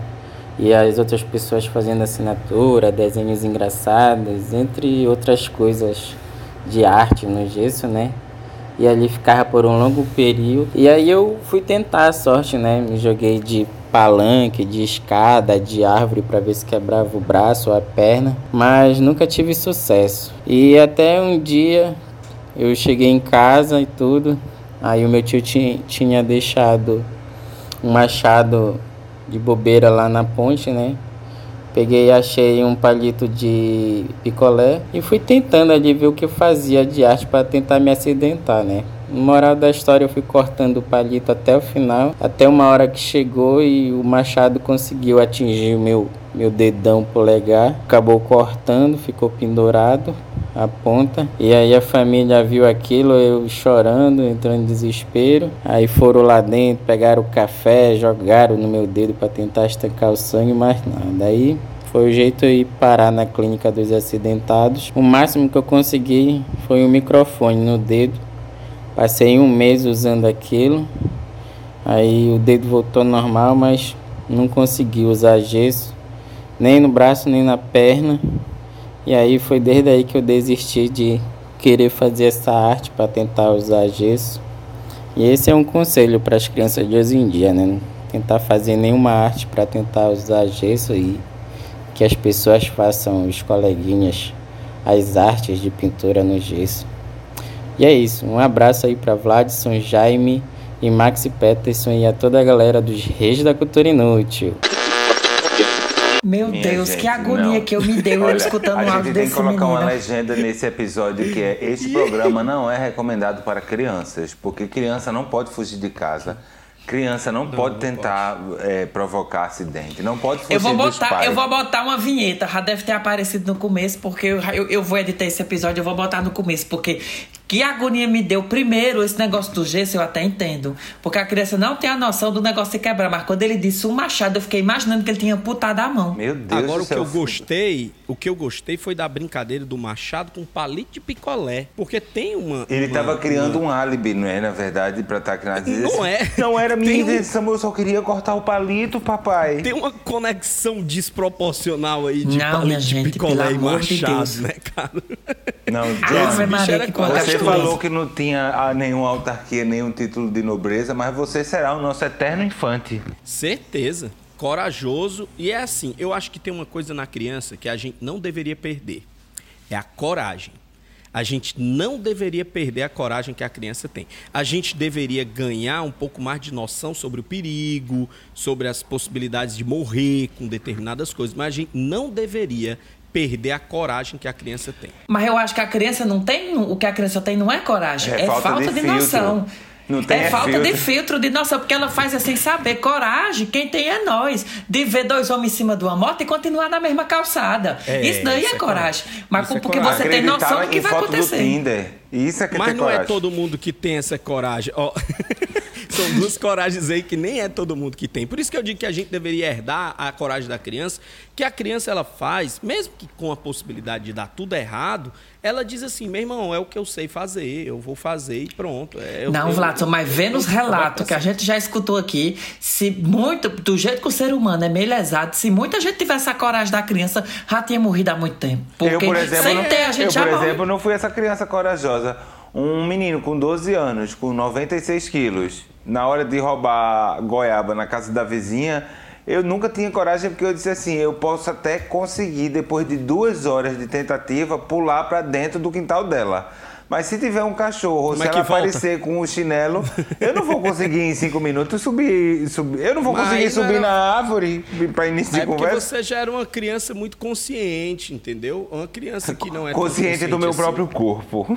Speaker 10: e as outras pessoas fazendo assinatura, desenhos engraçados, entre outras coisas de arte no gesso, né? E ali ficava por um longo período. E aí eu fui tentar a sorte, né? Me joguei de palanque, de escada, de árvore para ver se quebrava o braço ou a perna, mas nunca tive sucesso. E até um dia eu cheguei em casa e tudo, aí o meu tio ti- tinha deixado um machado de bobeira lá na ponte, né? Peguei e achei um palito de picolé e fui tentando ali ver o que eu fazia de arte para tentar me acidentar, né? Moral da história, eu fui cortando o palito até o final, até uma hora que chegou e o machado conseguiu atingir o meu, meu dedão polegar. Acabou cortando, ficou pendurado a ponta. E aí a família viu aquilo, eu chorando, entrando em desespero. Aí foram lá dentro, pegaram o café, jogaram no meu dedo para tentar estancar o sangue, mas nada. Aí foi o jeito de ir parar na clínica dos acidentados. O máximo que eu consegui foi um microfone no dedo. Passei um mês usando aquilo. Aí o dedo voltou normal, mas não consegui usar gesso, nem no braço, nem na perna. E aí foi desde aí que eu desisti de querer fazer essa arte para tentar usar gesso. E esse é um conselho para as crianças de hoje em dia, né? Não tentar fazer nenhuma arte para tentar usar gesso e que as pessoas façam, os coleguinhas, as artes de pintura no gesso. E é isso, um abraço aí para Vladson, Jaime e Max Peterson e a toda a galera dos Reis da Cultura Inútil.
Speaker 3: Meu
Speaker 4: Minha
Speaker 3: Deus,
Speaker 4: gente,
Speaker 3: que agonia
Speaker 4: não.
Speaker 3: que eu me deu eu
Speaker 4: Olha,
Speaker 3: escutando
Speaker 4: a gente
Speaker 3: áudio
Speaker 4: tem que colocar uma legenda nesse episódio que é este programa não é recomendado para crianças, porque criança não pode fugir de casa. Criança não, pode tentar é, provocar acidente, não pode fugir
Speaker 3: Eu vou botar, eu vou botar uma vinheta, já deve ter aparecido no começo, porque eu, eu, eu vou editar esse episódio, eu vou botar no começo, porque que agonia me deu primeiro esse negócio do gesso, eu até entendo. Porque a criança não tem a noção do negócio de quebrar, mas quando ele disse o machado, eu fiquei imaginando que ele tinha putado a mão.
Speaker 4: Meu
Speaker 1: Agora o que eu gostei, o que eu gostei foi da brincadeira do machado com palito de picolé, porque tem uma
Speaker 4: Ele
Speaker 1: uma-
Speaker 4: estava criando
Speaker 1: uma-
Speaker 4: um álibi, não é? Na verdade, para estar criando.
Speaker 1: Não é.
Speaker 4: Não era minha
Speaker 1: Tem um-
Speaker 4: intenção, eu só queria cortar o palito, papai.
Speaker 1: Tem uma conexão desproporcional aí de
Speaker 3: Não,
Speaker 1: palito de
Speaker 3: gente,
Speaker 1: picolé e
Speaker 3: de
Speaker 1: machado,
Speaker 3: Deus.
Speaker 1: né, cara?
Speaker 4: Não,
Speaker 3: Ave
Speaker 4: John,
Speaker 3: Maria,
Speaker 1: era
Speaker 3: que
Speaker 4: falou que não tinha ah, nenhuma autarquia, nenhum título de nobreza, mas você será o nosso eterno infante.
Speaker 1: Certeza. Corajoso. E é assim, eu acho que tem uma coisa na criança que a gente não deveria perder. É a coragem. A gente não deveria perder a coragem que a criança tem. A gente deveria ganhar um pouco mais de noção sobre o perigo, sobre as possibilidades de morrer com determinadas coisas, mas a gente não deveria perder a coragem que a criança tem.
Speaker 3: Mas eu acho que a criança não tem. O que a criança tem não é coragem,
Speaker 4: É
Speaker 3: é,
Speaker 4: falta
Speaker 3: falta,
Speaker 4: de
Speaker 3: de, noção.
Speaker 4: Não tem
Speaker 3: é,
Speaker 4: é
Speaker 3: falta
Speaker 4: filtro.
Speaker 3: de filtro de noção, porque ela faz assim saber. Coragem, quem tem é nós. De ver dois homens em cima de uma moto e continuar na mesma calçada.
Speaker 4: É,
Speaker 3: isso daí
Speaker 4: isso
Speaker 3: é
Speaker 4: é
Speaker 3: coragem. Mas
Speaker 4: Isso é
Speaker 3: porque
Speaker 4: coragem.
Speaker 3: você tem noção do que
Speaker 4: em
Speaker 3: vai
Speaker 4: foto do
Speaker 3: acontecer.
Speaker 4: Tinder. Isso é que
Speaker 1: Mas não é
Speaker 4: coragem.
Speaker 1: todo mundo que tem essa coragem. Ó, São duas coragens aí que nem é todo mundo que tem. Por isso que eu digo que a gente deveria herdar a coragem da criança, que a criança ela faz, mesmo que com a possibilidade de dar tudo errado, ela diz assim: meu irmão, é o que eu sei fazer, eu vou fazer e pronto. É, eu-
Speaker 3: Não,
Speaker 1: eu-
Speaker 3: Vladson, mas vendo os relatos que a gente já escutou aqui, se muito, do jeito que o ser humano é meio lesado, se muita gente tivesse a coragem da criança, já tinha morrido há muito tempo. Porque
Speaker 4: eu, por exemplo,
Speaker 3: sem
Speaker 4: não,
Speaker 3: ter, a gente
Speaker 4: eu,
Speaker 3: já
Speaker 4: por
Speaker 3: morre.
Speaker 4: exemplo, não fui essa criança corajosa. Um menino com 12 anos, com 96 quilos, na hora de roubar goiaba na casa da vizinha, eu nunca tinha coragem porque eu disse assim: eu posso até conseguir, depois de duas horas de tentativa, pular para dentro do quintal dela. Mas se tiver um cachorro,
Speaker 1: Como
Speaker 4: se
Speaker 1: é
Speaker 4: ela
Speaker 1: volta?
Speaker 4: aparecer com o chinelo, eu não vou conseguir em cinco minutos subir. subir eu não vou
Speaker 1: Mas
Speaker 4: conseguir subir
Speaker 1: era-
Speaker 4: na árvore para início
Speaker 1: É porque
Speaker 4: conversa.
Speaker 1: você já era uma criança muito consciente, entendeu? Uma criança que não é tão
Speaker 4: Consciente do meu
Speaker 1: assim.
Speaker 4: próprio corpo.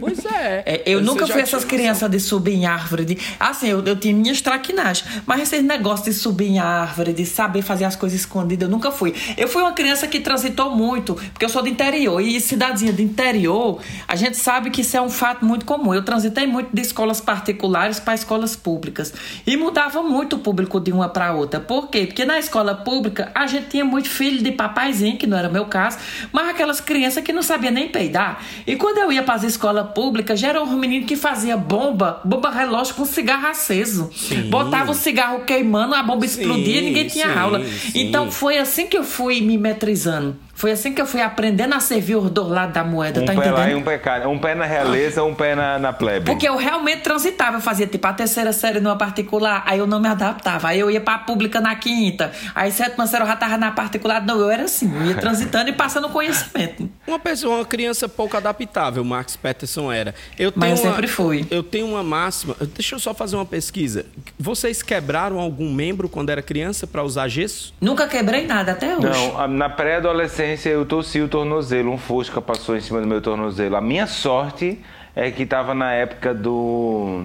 Speaker 1: Pois é.
Speaker 3: É, eu
Speaker 1: Você
Speaker 3: nunca fui essas crianças de subir em árvore. De... Assim, eu, eu tinha minhas traquinagens. Mas esse negócio de subir em árvore, de saber fazer as coisas escondidas, eu nunca fui. Eu fui uma criança que transitou muito, porque eu sou do interior. E cidadezinha de interior, a gente sabe que isso é um fato muito comum. Eu transitei muito de escolas particulares para escolas públicas. E mudava muito o público de uma para outra. Por quê? Porque na escola pública a gente tinha muito filho de papaizinho, que não era meu caso, mas aquelas crianças que não sabiam nem peidar. E quando eu ia para as escolas públicas, já era um menino que fazia bomba, bomba relógio com cigarro aceso. Botava o cigarro queimando, a bomba explodia e ninguém tinha
Speaker 1: sim,
Speaker 3: aula.
Speaker 1: sim.
Speaker 3: Então foi assim que eu fui me metrizando. Foi assim que eu fui aprendendo a servir os dois lados da moeda,
Speaker 4: Um
Speaker 3: tá
Speaker 4: pé lá e
Speaker 3: entendendo?
Speaker 4: um pé cá. Um pé na realeza, um pé na, na plebe.
Speaker 3: Porque eu realmente transitava, eu fazia tipo a terceira série numa particular, aí eu não me adaptava. Aí eu ia pra pública na quinta, aí sétima série eu já tava na particular. Não, eu era assim, eu ia transitando e passando conhecimento.
Speaker 1: Uma pessoa, uma criança pouco adaptável, Max Peterson era. Eu
Speaker 3: Mas eu
Speaker 1: uma-
Speaker 3: sempre fui.
Speaker 1: Eu tenho uma máxima. Deixa eu só fazer uma pesquisa. Vocês quebraram algum membro quando era criança para usar gesso?
Speaker 3: Nunca quebrei nada até hoje.
Speaker 4: Não, na pré-adolescência eu torci o tornozelo, um fusca passou em cima do meu tornozelo. A minha sorte é que tava na época do.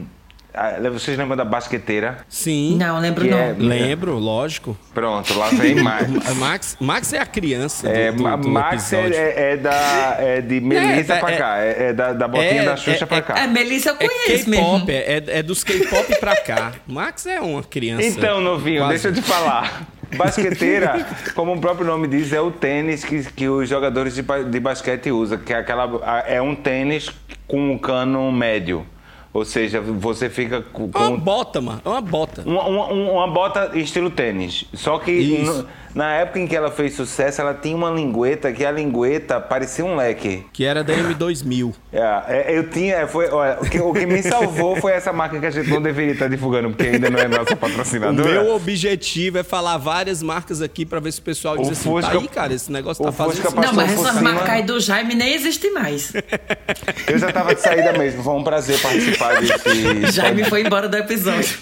Speaker 4: Ah, Vocês lembram da basqueteira?
Speaker 1: Sim.
Speaker 3: Não, lembro não.
Speaker 4: é-
Speaker 1: Lembro, lógico.
Speaker 4: Pronto, lá vem Max.
Speaker 1: Max, Max é a criança do,
Speaker 4: É,
Speaker 1: do,
Speaker 4: Ma-
Speaker 1: do
Speaker 4: Max é, é- é da, é de Melissa
Speaker 1: É,
Speaker 4: pra
Speaker 1: é-
Speaker 4: cá, é, é da, da botinha
Speaker 1: é-
Speaker 4: da Xuxa
Speaker 1: é-
Speaker 4: pra
Speaker 1: é-
Speaker 4: cá.
Speaker 3: É, Melissa eu
Speaker 1: É
Speaker 3: conheço mesmo.
Speaker 1: K-pop, é, é dos K-pop pra cá. Max é uma criança.
Speaker 4: Então, novinho,
Speaker 1: quase-
Speaker 4: deixa eu te falar. Basqueteira, como o próprio nome diz, é o tênis que, que os jogadores de, de basquete usam, que é aquela é um tênis com um cano médio. Ou seja, você fica com,
Speaker 1: É uma bota, mano. É uma bota.
Speaker 4: uma, uma- uma bota estilo tênis. Só que
Speaker 1: Isso.
Speaker 4: no- na época em que ela fez sucesso, ela tinha uma lingueta que a lingueta parecia um leque.
Speaker 1: Que era da M2000.
Speaker 4: É, é, eu tinha, foi, olha, o que, o que me salvou foi essa marca que a gente não deveria estar divulgando, porque ainda não é nossa
Speaker 1: O
Speaker 4: patrocinadora.
Speaker 1: meu objetivo é falar várias marcas aqui pra ver se o pessoal diz
Speaker 4: O
Speaker 1: assim,
Speaker 4: Fusca-
Speaker 1: tá aí, cara, esse negócio tá
Speaker 4: o
Speaker 1: fazendo...
Speaker 4: Fusca.
Speaker 3: Não, mas essas marcas aí do Jaime nem existe mais.
Speaker 4: Eu já tava de saída mesmo, foi um prazer participar desse.
Speaker 3: Jaime foi embora do episódio.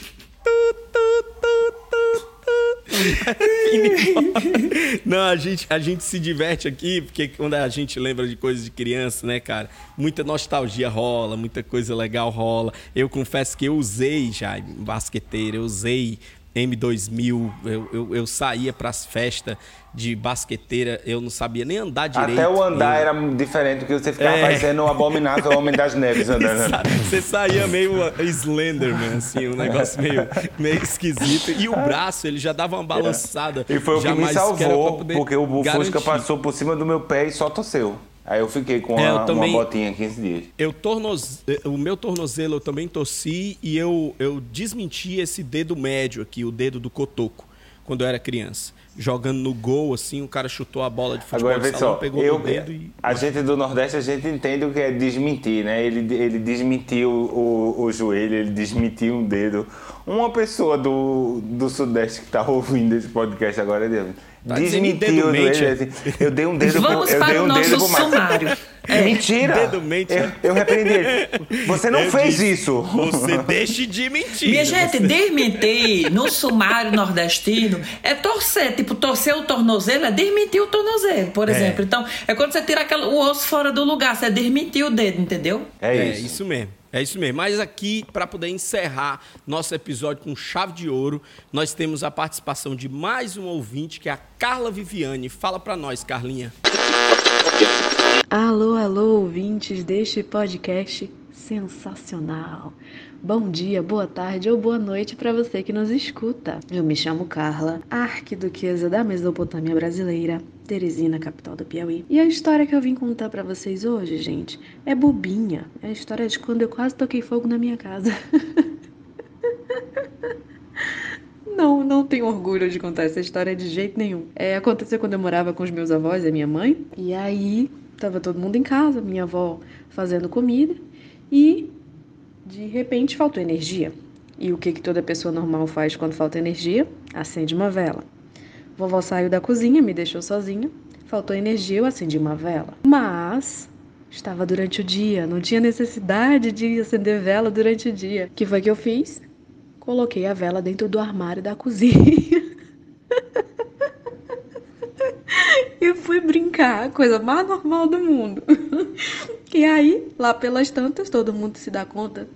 Speaker 1: Não, a gente, a gente se diverte aqui, porque quando a gente lembra de coisas de criança, né, cara? Muita nostalgia rola, muita coisa legal rola. Eu confesso que eu usei já basqueteira, eu usei M2000, eu, eu, eu saía pras festas de basqueteira, eu não sabia nem andar direito.
Speaker 4: Até o andar
Speaker 1: Eu-
Speaker 4: era diferente, porque você ficava
Speaker 1: É.
Speaker 4: parecendo um abominável Homem das Neves andando.
Speaker 1: Você saía meio Slenderman, assim, um negócio meio, meio esquisito. E o braço, ele já dava uma balançada.
Speaker 4: E foi o que me salvou, porque o Fusca
Speaker 1: garantir.
Speaker 4: passou por cima do meu pé e só tosseu. Aí eu fiquei com
Speaker 1: É, eu
Speaker 4: uma,
Speaker 1: também-
Speaker 4: uma botinha 15 dias.
Speaker 1: Eu tornoze... O meu tornozelo eu também torci e eu, eu desmenti esse dedo médio aqui, o dedo do cotoco, quando eu era criança. Jogando no gol, assim, o cara chutou a bola de futebol
Speaker 4: Agora,
Speaker 1: de salão,
Speaker 4: só,
Speaker 1: pegou
Speaker 4: eu,
Speaker 1: no dedo e...
Speaker 4: a gente do Nordeste, a gente entende o que é desmentir, né? Ele, ele desmentiu o, o joelho, ele desmentiu um dedo. Uma pessoa do, do Sudeste que tá ouvindo esse podcast agora, Deus,
Speaker 1: Tá
Speaker 4: desmentiu
Speaker 1: mente,
Speaker 4: assim, eu dei um dedo
Speaker 3: Vamos
Speaker 4: pro, eu
Speaker 3: para
Speaker 4: dei
Speaker 3: o
Speaker 4: um
Speaker 3: nosso
Speaker 4: dedo pro
Speaker 3: sumário. É.
Speaker 4: Mentira!
Speaker 1: Dedo mente.
Speaker 4: Eu, eu repreendi ele. Você não
Speaker 1: Eu
Speaker 4: fez
Speaker 1: disse,
Speaker 4: isso!
Speaker 1: Você deixe de mentir.
Speaker 3: Minha gente, desmentir no sumário nordestino é torcer. Tipo, torcer o tornozelo é desmentir o tornozelo, por exemplo. Então, é quando você tira aquela, o osso fora do lugar, você desmentir o dedo, entendeu?
Speaker 4: É
Speaker 1: É
Speaker 4: isso.
Speaker 1: isso mesmo. É isso mesmo. Mas aqui, para poder encerrar nosso episódio com chave de ouro, nós temos a participação de mais um ouvinte, que é a Carla Viviane. Fala para nós, Carlinha.
Speaker 11: Alô, alô, ouvintes deste podcast sensacional. Bom dia, boa tarde ou boa noite para você que nos escuta. Eu me chamo Carla, arquiduquesa da Mesopotâmia brasileira, Teresina, capital do Piauí. E a história que eu vim contar para vocês hoje, gente, é bobinha. É a história de quando eu quase toquei fogo na minha casa. Não, não tenho orgulho de contar essa história de jeito nenhum. É, aconteceu quando eu morava com os meus avós e a minha mãe. E aí, tava todo mundo em casa, minha avó fazendo comida. E, de repente, faltou energia. E o que, que toda pessoa normal faz quando falta energia? Acende uma vela. Vovó saiu da cozinha, me deixou sozinha. Faltou energia, eu acendi uma vela. Mas estava durante o dia, não tinha necessidade de acender vela durante o dia. O que foi que eu fiz? Coloquei a vela dentro do armário da cozinha. e fui brincar, coisa mais normal do mundo. E aí, lá pelas tantas, todo mundo se dá conta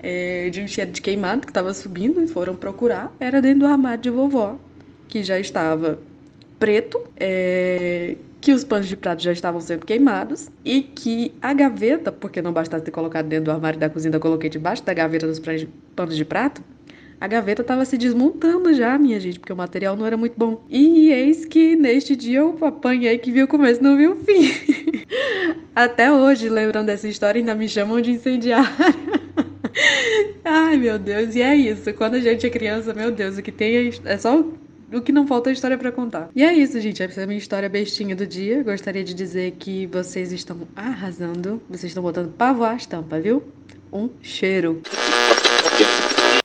Speaker 11: é, de um cheiro de queimado que estava subindo e foram procurar. Era dentro do armário de vovó, que já estava preto, é, que os panos de prato já estavam sendo queimados e que a gaveta, porque não bastasse ter colocado dentro do armário da cozinha, eu coloquei debaixo da gaveta dos panos de- prato, a gaveta estava se desmontando já, minha gente, porque o material não era muito bom. E eis que neste dia eu apanhei que vi o começo não vi o fim. Até hoje, lembrando dessa história, ainda me chamam de incendiária. Ai, meu Deus, e é isso. Quando a gente é criança, meu Deus, o que tem é, é só o que não falta é história pra contar. E é isso, gente. Essa é a minha história bestinha do dia. Gostaria de dizer que vocês estão arrasando. Vocês estão botando pra voar a estampa, viu? Um cheiro.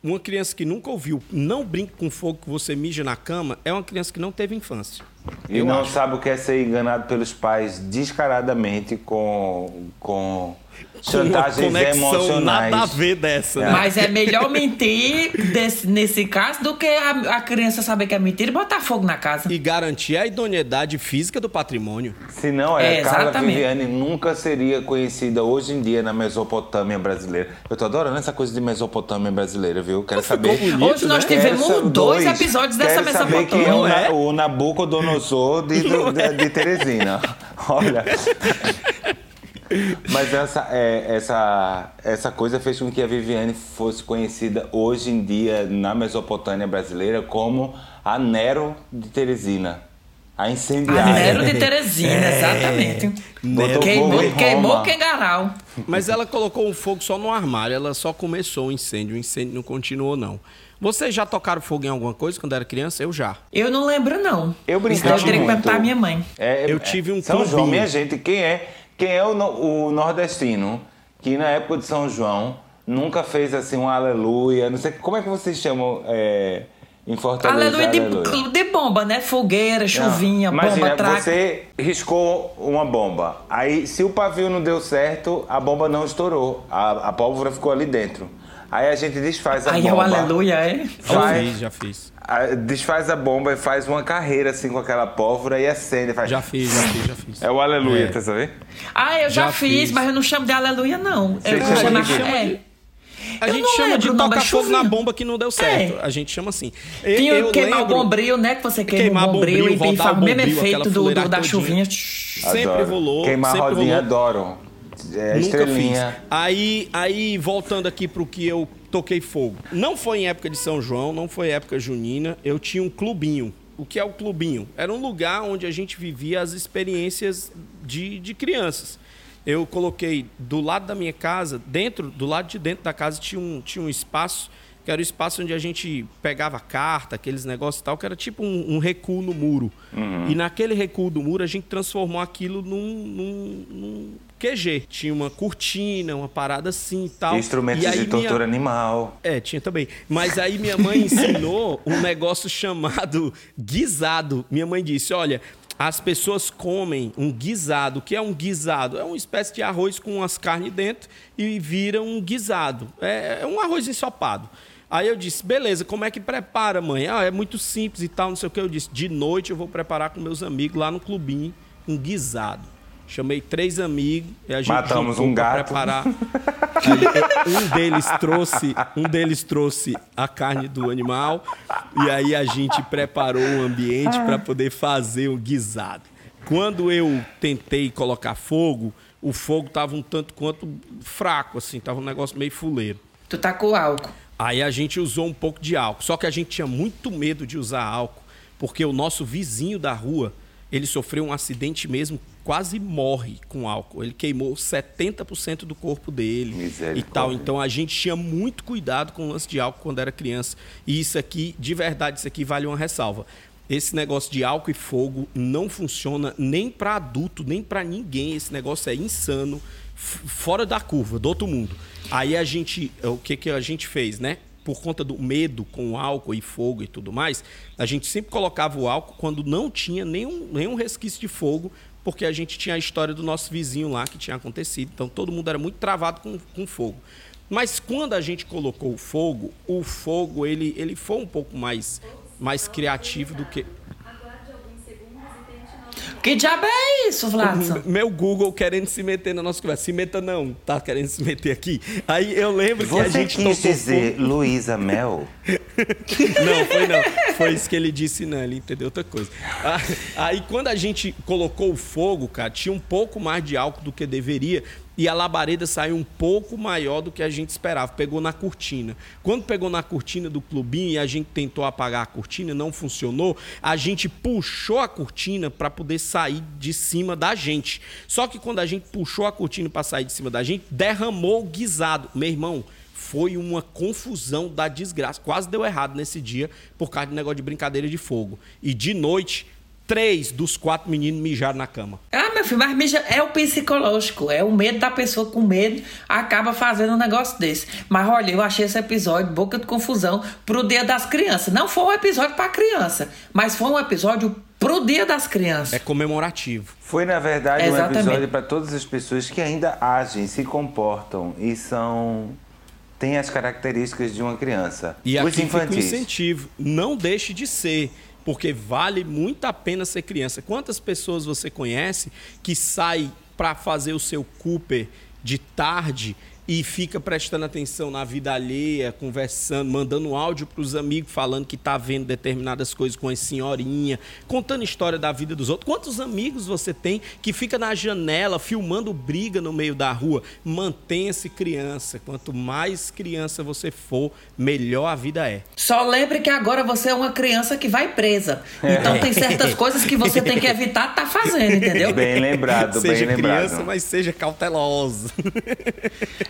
Speaker 1: Uma criança que nunca ouviu Não Brinque com Fogo que você mija na cama é uma criança que não teve infância.
Speaker 4: E
Speaker 1: Eu
Speaker 4: não
Speaker 1: acho.
Speaker 4: sabe o que é ser enganado pelos pais descaradamente com, com chantagens
Speaker 1: conexão
Speaker 4: emocionais.
Speaker 1: nada a ver dessa, né?
Speaker 3: Mas é melhor mentir desse- nesse caso do que a, a criança saber que é mentira e botar fogo na casa.
Speaker 1: E garantir a idoneidade física do patrimônio.
Speaker 4: Se não, é,
Speaker 3: É,
Speaker 4: Carla
Speaker 3: exatamente.
Speaker 4: Viviane nunca seria conhecida hoje em dia na Mesopotâmia brasileira. Eu tô adorando essa coisa de Mesopotâmia brasileira, viu? Quero saber.
Speaker 1: bonito,
Speaker 3: Hoje nós
Speaker 4: Quero
Speaker 3: tivemos
Speaker 4: saber-
Speaker 3: dois episódios dessa
Speaker 4: Quero saber quem é o,
Speaker 3: Mesopotâmia.
Speaker 4: Na- o Nabucodonosor de, do- de, de Teresina. Olha. Mas essa, é, essa, essa coisa fez com que a Viviane fosse conhecida hoje em dia na Mesopotâmia brasileira como a Nero de Teresina. A incendiária.
Speaker 3: A Nero de Teresina, exatamente.
Speaker 4: Botou
Speaker 3: Queimou, queimou. Kengarau.
Speaker 1: Mas ela colocou um fogo só no armário, ela só começou o incêndio, o incêndio não continuou, não. Vocês já tocaram fogo em alguma coisa quando era criança? Eu já.
Speaker 3: Eu não lembro, não.
Speaker 4: Eu
Speaker 3: Isso
Speaker 4: brincava
Speaker 3: eu teria que perguntar à minha mãe.
Speaker 4: É,
Speaker 1: Eu
Speaker 4: é,
Speaker 1: tive um
Speaker 4: São João,
Speaker 1: clubinho.
Speaker 4: minha gente, quem é, quem é o, o nordestino que na época de São João nunca fez assim um aleluia, não sei como é que vocês chamam é, em Fortaleza?
Speaker 3: Aleluia de,
Speaker 4: aleluia?
Speaker 3: de bomba, né? Fogueira, chuvinha,
Speaker 4: Não, imagina,
Speaker 3: bomba, traque.
Speaker 4: você riscou uma bomba. Aí, se o pavio não deu certo, a bomba não estourou. A, a pólvora ficou ali dentro. Aí a gente desfaz a
Speaker 3: Aí é
Speaker 4: bomba.
Speaker 3: o aleluia, é?
Speaker 1: Já fiz, já fiz.
Speaker 4: Desfaz a bomba e faz uma carreira assim com aquela pólvora e acende. Faz...
Speaker 1: Já fiz, já fiz, já fiz.
Speaker 4: É o aleluia,
Speaker 1: É.
Speaker 4: tá sabendo?
Speaker 3: Ah, eu já,
Speaker 1: Já
Speaker 3: fiz,
Speaker 1: fiz.
Speaker 3: mas eu não chamo de aleluia, não.
Speaker 4: Você
Speaker 3: eu
Speaker 4: chama
Speaker 3: chamo
Speaker 4: de quê?
Speaker 3: é.
Speaker 1: A
Speaker 3: Eu
Speaker 1: gente chama de tocar
Speaker 3: é
Speaker 1: fogo na bomba que não deu certo.
Speaker 3: É.
Speaker 1: A gente chama assim. Eu,
Speaker 3: Tinha
Speaker 1: eu
Speaker 3: que queimar
Speaker 1: lembro-
Speaker 3: o bombril, né? Que você queima
Speaker 1: Queimar
Speaker 3: o bombril,
Speaker 1: bombril,
Speaker 3: e, e faz
Speaker 1: o
Speaker 3: mesmo efeito do, do- da chuvinha.
Speaker 1: Sempre
Speaker 4: Adoro.
Speaker 1: rolou.
Speaker 4: Queimar
Speaker 1: sempre
Speaker 4: rodinha,
Speaker 1: rolou.
Speaker 4: adoro. É,
Speaker 1: Nunca
Speaker 4: estrelinha.
Speaker 1: fiz. Aí, aí, voltando aqui pro que eu toquei fogo. Não foi em época de São João, não foi época junina. Eu tinha um clubinho. O que é o clubinho? Era um lugar onde a gente vivia as experiências de, de crianças. Eu coloquei do lado da minha casa, dentro, do lado de dentro da casa tinha um, tinha um espaço, que era o espaço onde a gente pegava carta, aqueles negócios e tal, que era tipo um, um recuo no muro. E naquele recuo do muro a gente transformou aquilo num, num, num QG. Tinha uma cortina, uma parada assim e tal.
Speaker 4: Instrumentos
Speaker 1: E aí
Speaker 4: de
Speaker 1: minha-
Speaker 4: tortura animal.
Speaker 1: é, tinha também. Mas aí minha mãe ensinou um negócio chamado guisado. Minha mãe disse: olha. As pessoas comem um guisado. O que é um guisado? É uma espécie de arroz com umas carnes dentro e vira um guisado. É, é um arroz ensopado. Aí eu disse, beleza, como é que prepara, mãe? Ah, é muito simples e tal, não sei o que. Eu disse, de noite eu vou preparar com meus amigos lá no clubinho um guisado. Chamei três amigos e a gente
Speaker 4: Matamos um gato.
Speaker 1: preparar. Aí, um deles trouxe, um deles trouxe a carne do animal e aí a gente preparou o ambiente para poder fazer o guisado. Quando eu tentei colocar fogo, o fogo tava um tanto quanto fraco assim, tava um negócio meio fuleiro.
Speaker 3: Tu tá com álcool.
Speaker 1: Aí a gente usou um pouco de álcool. Só que a gente tinha muito medo de usar álcool, porque o nosso vizinho da rua, ele sofreu um acidente mesmo, quase morre com álcool. Ele queimou 70% do corpo dele e tal. Então a gente tinha muito cuidado com o lance de álcool quando era criança. E isso aqui, de verdade, isso aqui vale uma ressalva. Esse negócio de álcool e fogo não funciona nem para adulto, nem para ninguém. Esse negócio é insano, fora da curva, do outro mundo. Aí a gente, o que que a gente fez, né? Por conta do medo com álcool e fogo e tudo mais, a gente sempre colocava o álcool quando não tinha nenhum, nenhum resquício de fogo, porque a gente tinha a história do nosso vizinho lá que tinha acontecido. Então todo mundo era muito travado com, com fogo. Mas quando a gente colocou o fogo, o fogo ele, ele foi um pouco mais, mais criativo do que.
Speaker 3: Que diabo é isso, Vladson?
Speaker 1: Meu Google querendo se meter na nossa conversa. Se meta não, tá querendo se meter aqui. Aí eu lembro que a
Speaker 4: Você
Speaker 1: gente
Speaker 4: quis
Speaker 1: tocou
Speaker 4: dizer. Luísa Mel?
Speaker 1: Não, foi não. Foi isso que ele disse, não. Ele entendeu outra coisa. Ah, Aí, quando a gente colocou o fogo, cara, tinha um pouco mais de álcool do que deveria. E a labareda saiu um pouco maior do que a gente esperava. Pegou na cortina. Quando pegou na cortina do clubinho e a gente tentou apagar a cortina, não funcionou. A gente puxou a cortina para poder sair de cima da gente. Só que quando a gente puxou a cortina para sair de cima da gente, derramou o guisado. Meu irmão, foi uma confusão da desgraça. Quase deu errado nesse dia por causa de negócio de brincadeira de fogo. E de noite, três dos quatro meninos mijaram na cama.
Speaker 3: Ah, meu filho, mas mija- é o psicológico, é o medo da pessoa com medo acaba fazendo um negócio desse. Mas olha, eu achei esse episódio boca de confusão pro Dia das Crianças. Não foi um episódio pra criança, mas foi um episódio pro Dia das Crianças.
Speaker 1: É comemorativo.
Speaker 4: Foi, na verdade, um
Speaker 3: Exatamente.
Speaker 4: episódio para todas as pessoas que ainda agem, se comportam e são. Têm as características de uma criança.
Speaker 1: E
Speaker 4: Os
Speaker 1: aqui fica o
Speaker 4: infantis.
Speaker 1: incentivo. Não deixe de ser, porque vale muito a pena ser criança. Quantas pessoas você conhece que sai para fazer o seu Cooper de tarde e fica prestando atenção na vida alheia, conversando, mandando áudio para os amigos falando que tá vendo determinadas coisas com as senhorinha, contando história da vida dos outros. Quantos amigos você tem que fica na janela filmando briga no meio da rua? Mantenha-se criança. Quanto mais criança você for, melhor a vida é.
Speaker 3: Só lembre que agora você é uma criança que vai presa. Então tem certas coisas que você tem que evitar tá fazendo, entendeu?
Speaker 4: Bem lembrado,
Speaker 1: seja
Speaker 4: bem lembrado.
Speaker 1: criança, mas seja cauteloso.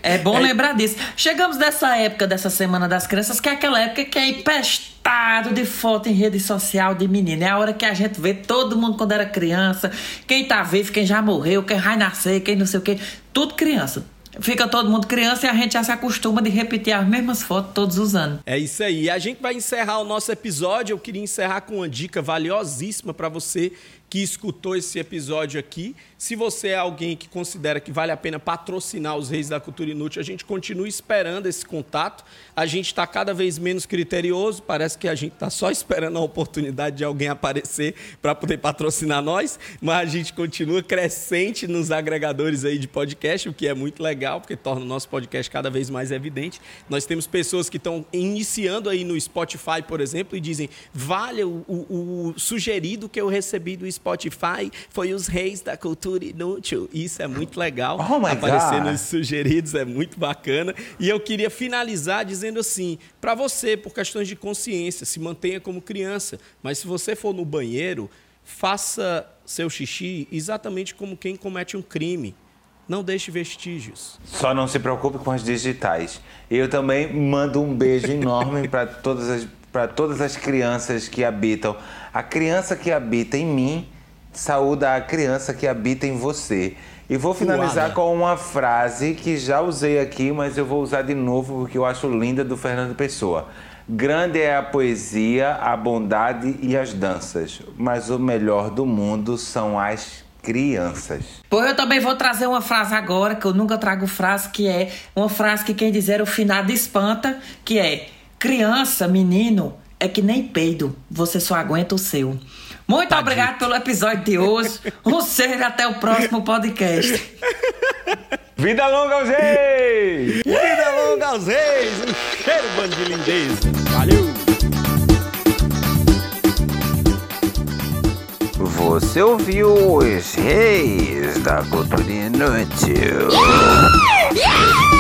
Speaker 3: É bom lembrar disso. Chegamos nessa época dessa Semana das Crianças, que é aquela época que é empestado de foto em rede social de menino. É a hora que a gente vê todo mundo quando era criança, quem tá vivo, quem já morreu, quem vai nascer, quem não sei o quê. Tudo criança. Fica todo mundo criança e a gente já se acostuma de repetir as mesmas fotos todos os anos.
Speaker 1: É isso aí. E a gente vai encerrar o nosso episódio. Eu queria encerrar com uma dica valiosíssima para você que escutou esse episódio aqui. Se você é alguém que considera que vale a pena patrocinar os Reis da Cultura Inútil, a gente continua esperando esse contato. A gente está cada vez menos criterioso. Parece que a gente está só esperando a oportunidade de alguém aparecer para poder patrocinar nós. Mas a gente continua crescente nos agregadores aí de podcast, o que é muito legal, porque torna o nosso podcast cada vez mais evidente. Nós temos pessoas que estão iniciando aí no Spotify, por exemplo, e dizem: vale o, o- o sugerido que eu recebi do Spotify foi os Reis da Cultura Inútil. Isso é muito legal.
Speaker 4: Oh
Speaker 1: Aparecer nos sugeridos é muito bacana. E eu queria finalizar dizendo assim: para você, por questões de consciência, se mantenha como criança, mas se você for no banheiro, faça seu xixi exatamente como quem comete um crime. Não deixe vestígios.
Speaker 4: Só não se preocupe com as digitais. Eu também mando um beijo enorme para todas as para todas as crianças que habitam. A criança que habita em mim saúda a criança que habita em você. E vou finalizar
Speaker 1: Uada.
Speaker 4: com uma frase que já usei aqui, mas eu vou usar de novo porque eu acho linda do Fernando Pessoa. Grande é a poesia, a bondade e as danças, mas o melhor do mundo são as crianças.
Speaker 3: Pois eu também vou trazer uma frase agora, que eu nunca trago frase, que é uma frase que quem dizer o finado espanta, que é criança, menino, é que nem peido, você só aguenta o seu. Muito obrigado pelo episódio de hoje. Um cheiro até o próximo podcast.
Speaker 4: Vida longa aos reis!
Speaker 1: Vida longa aos reis! Um cheiro, bando de lindeza! Valeu!
Speaker 2: Você ouviu os Reis da Cultura Inútil.
Speaker 12: Yeah!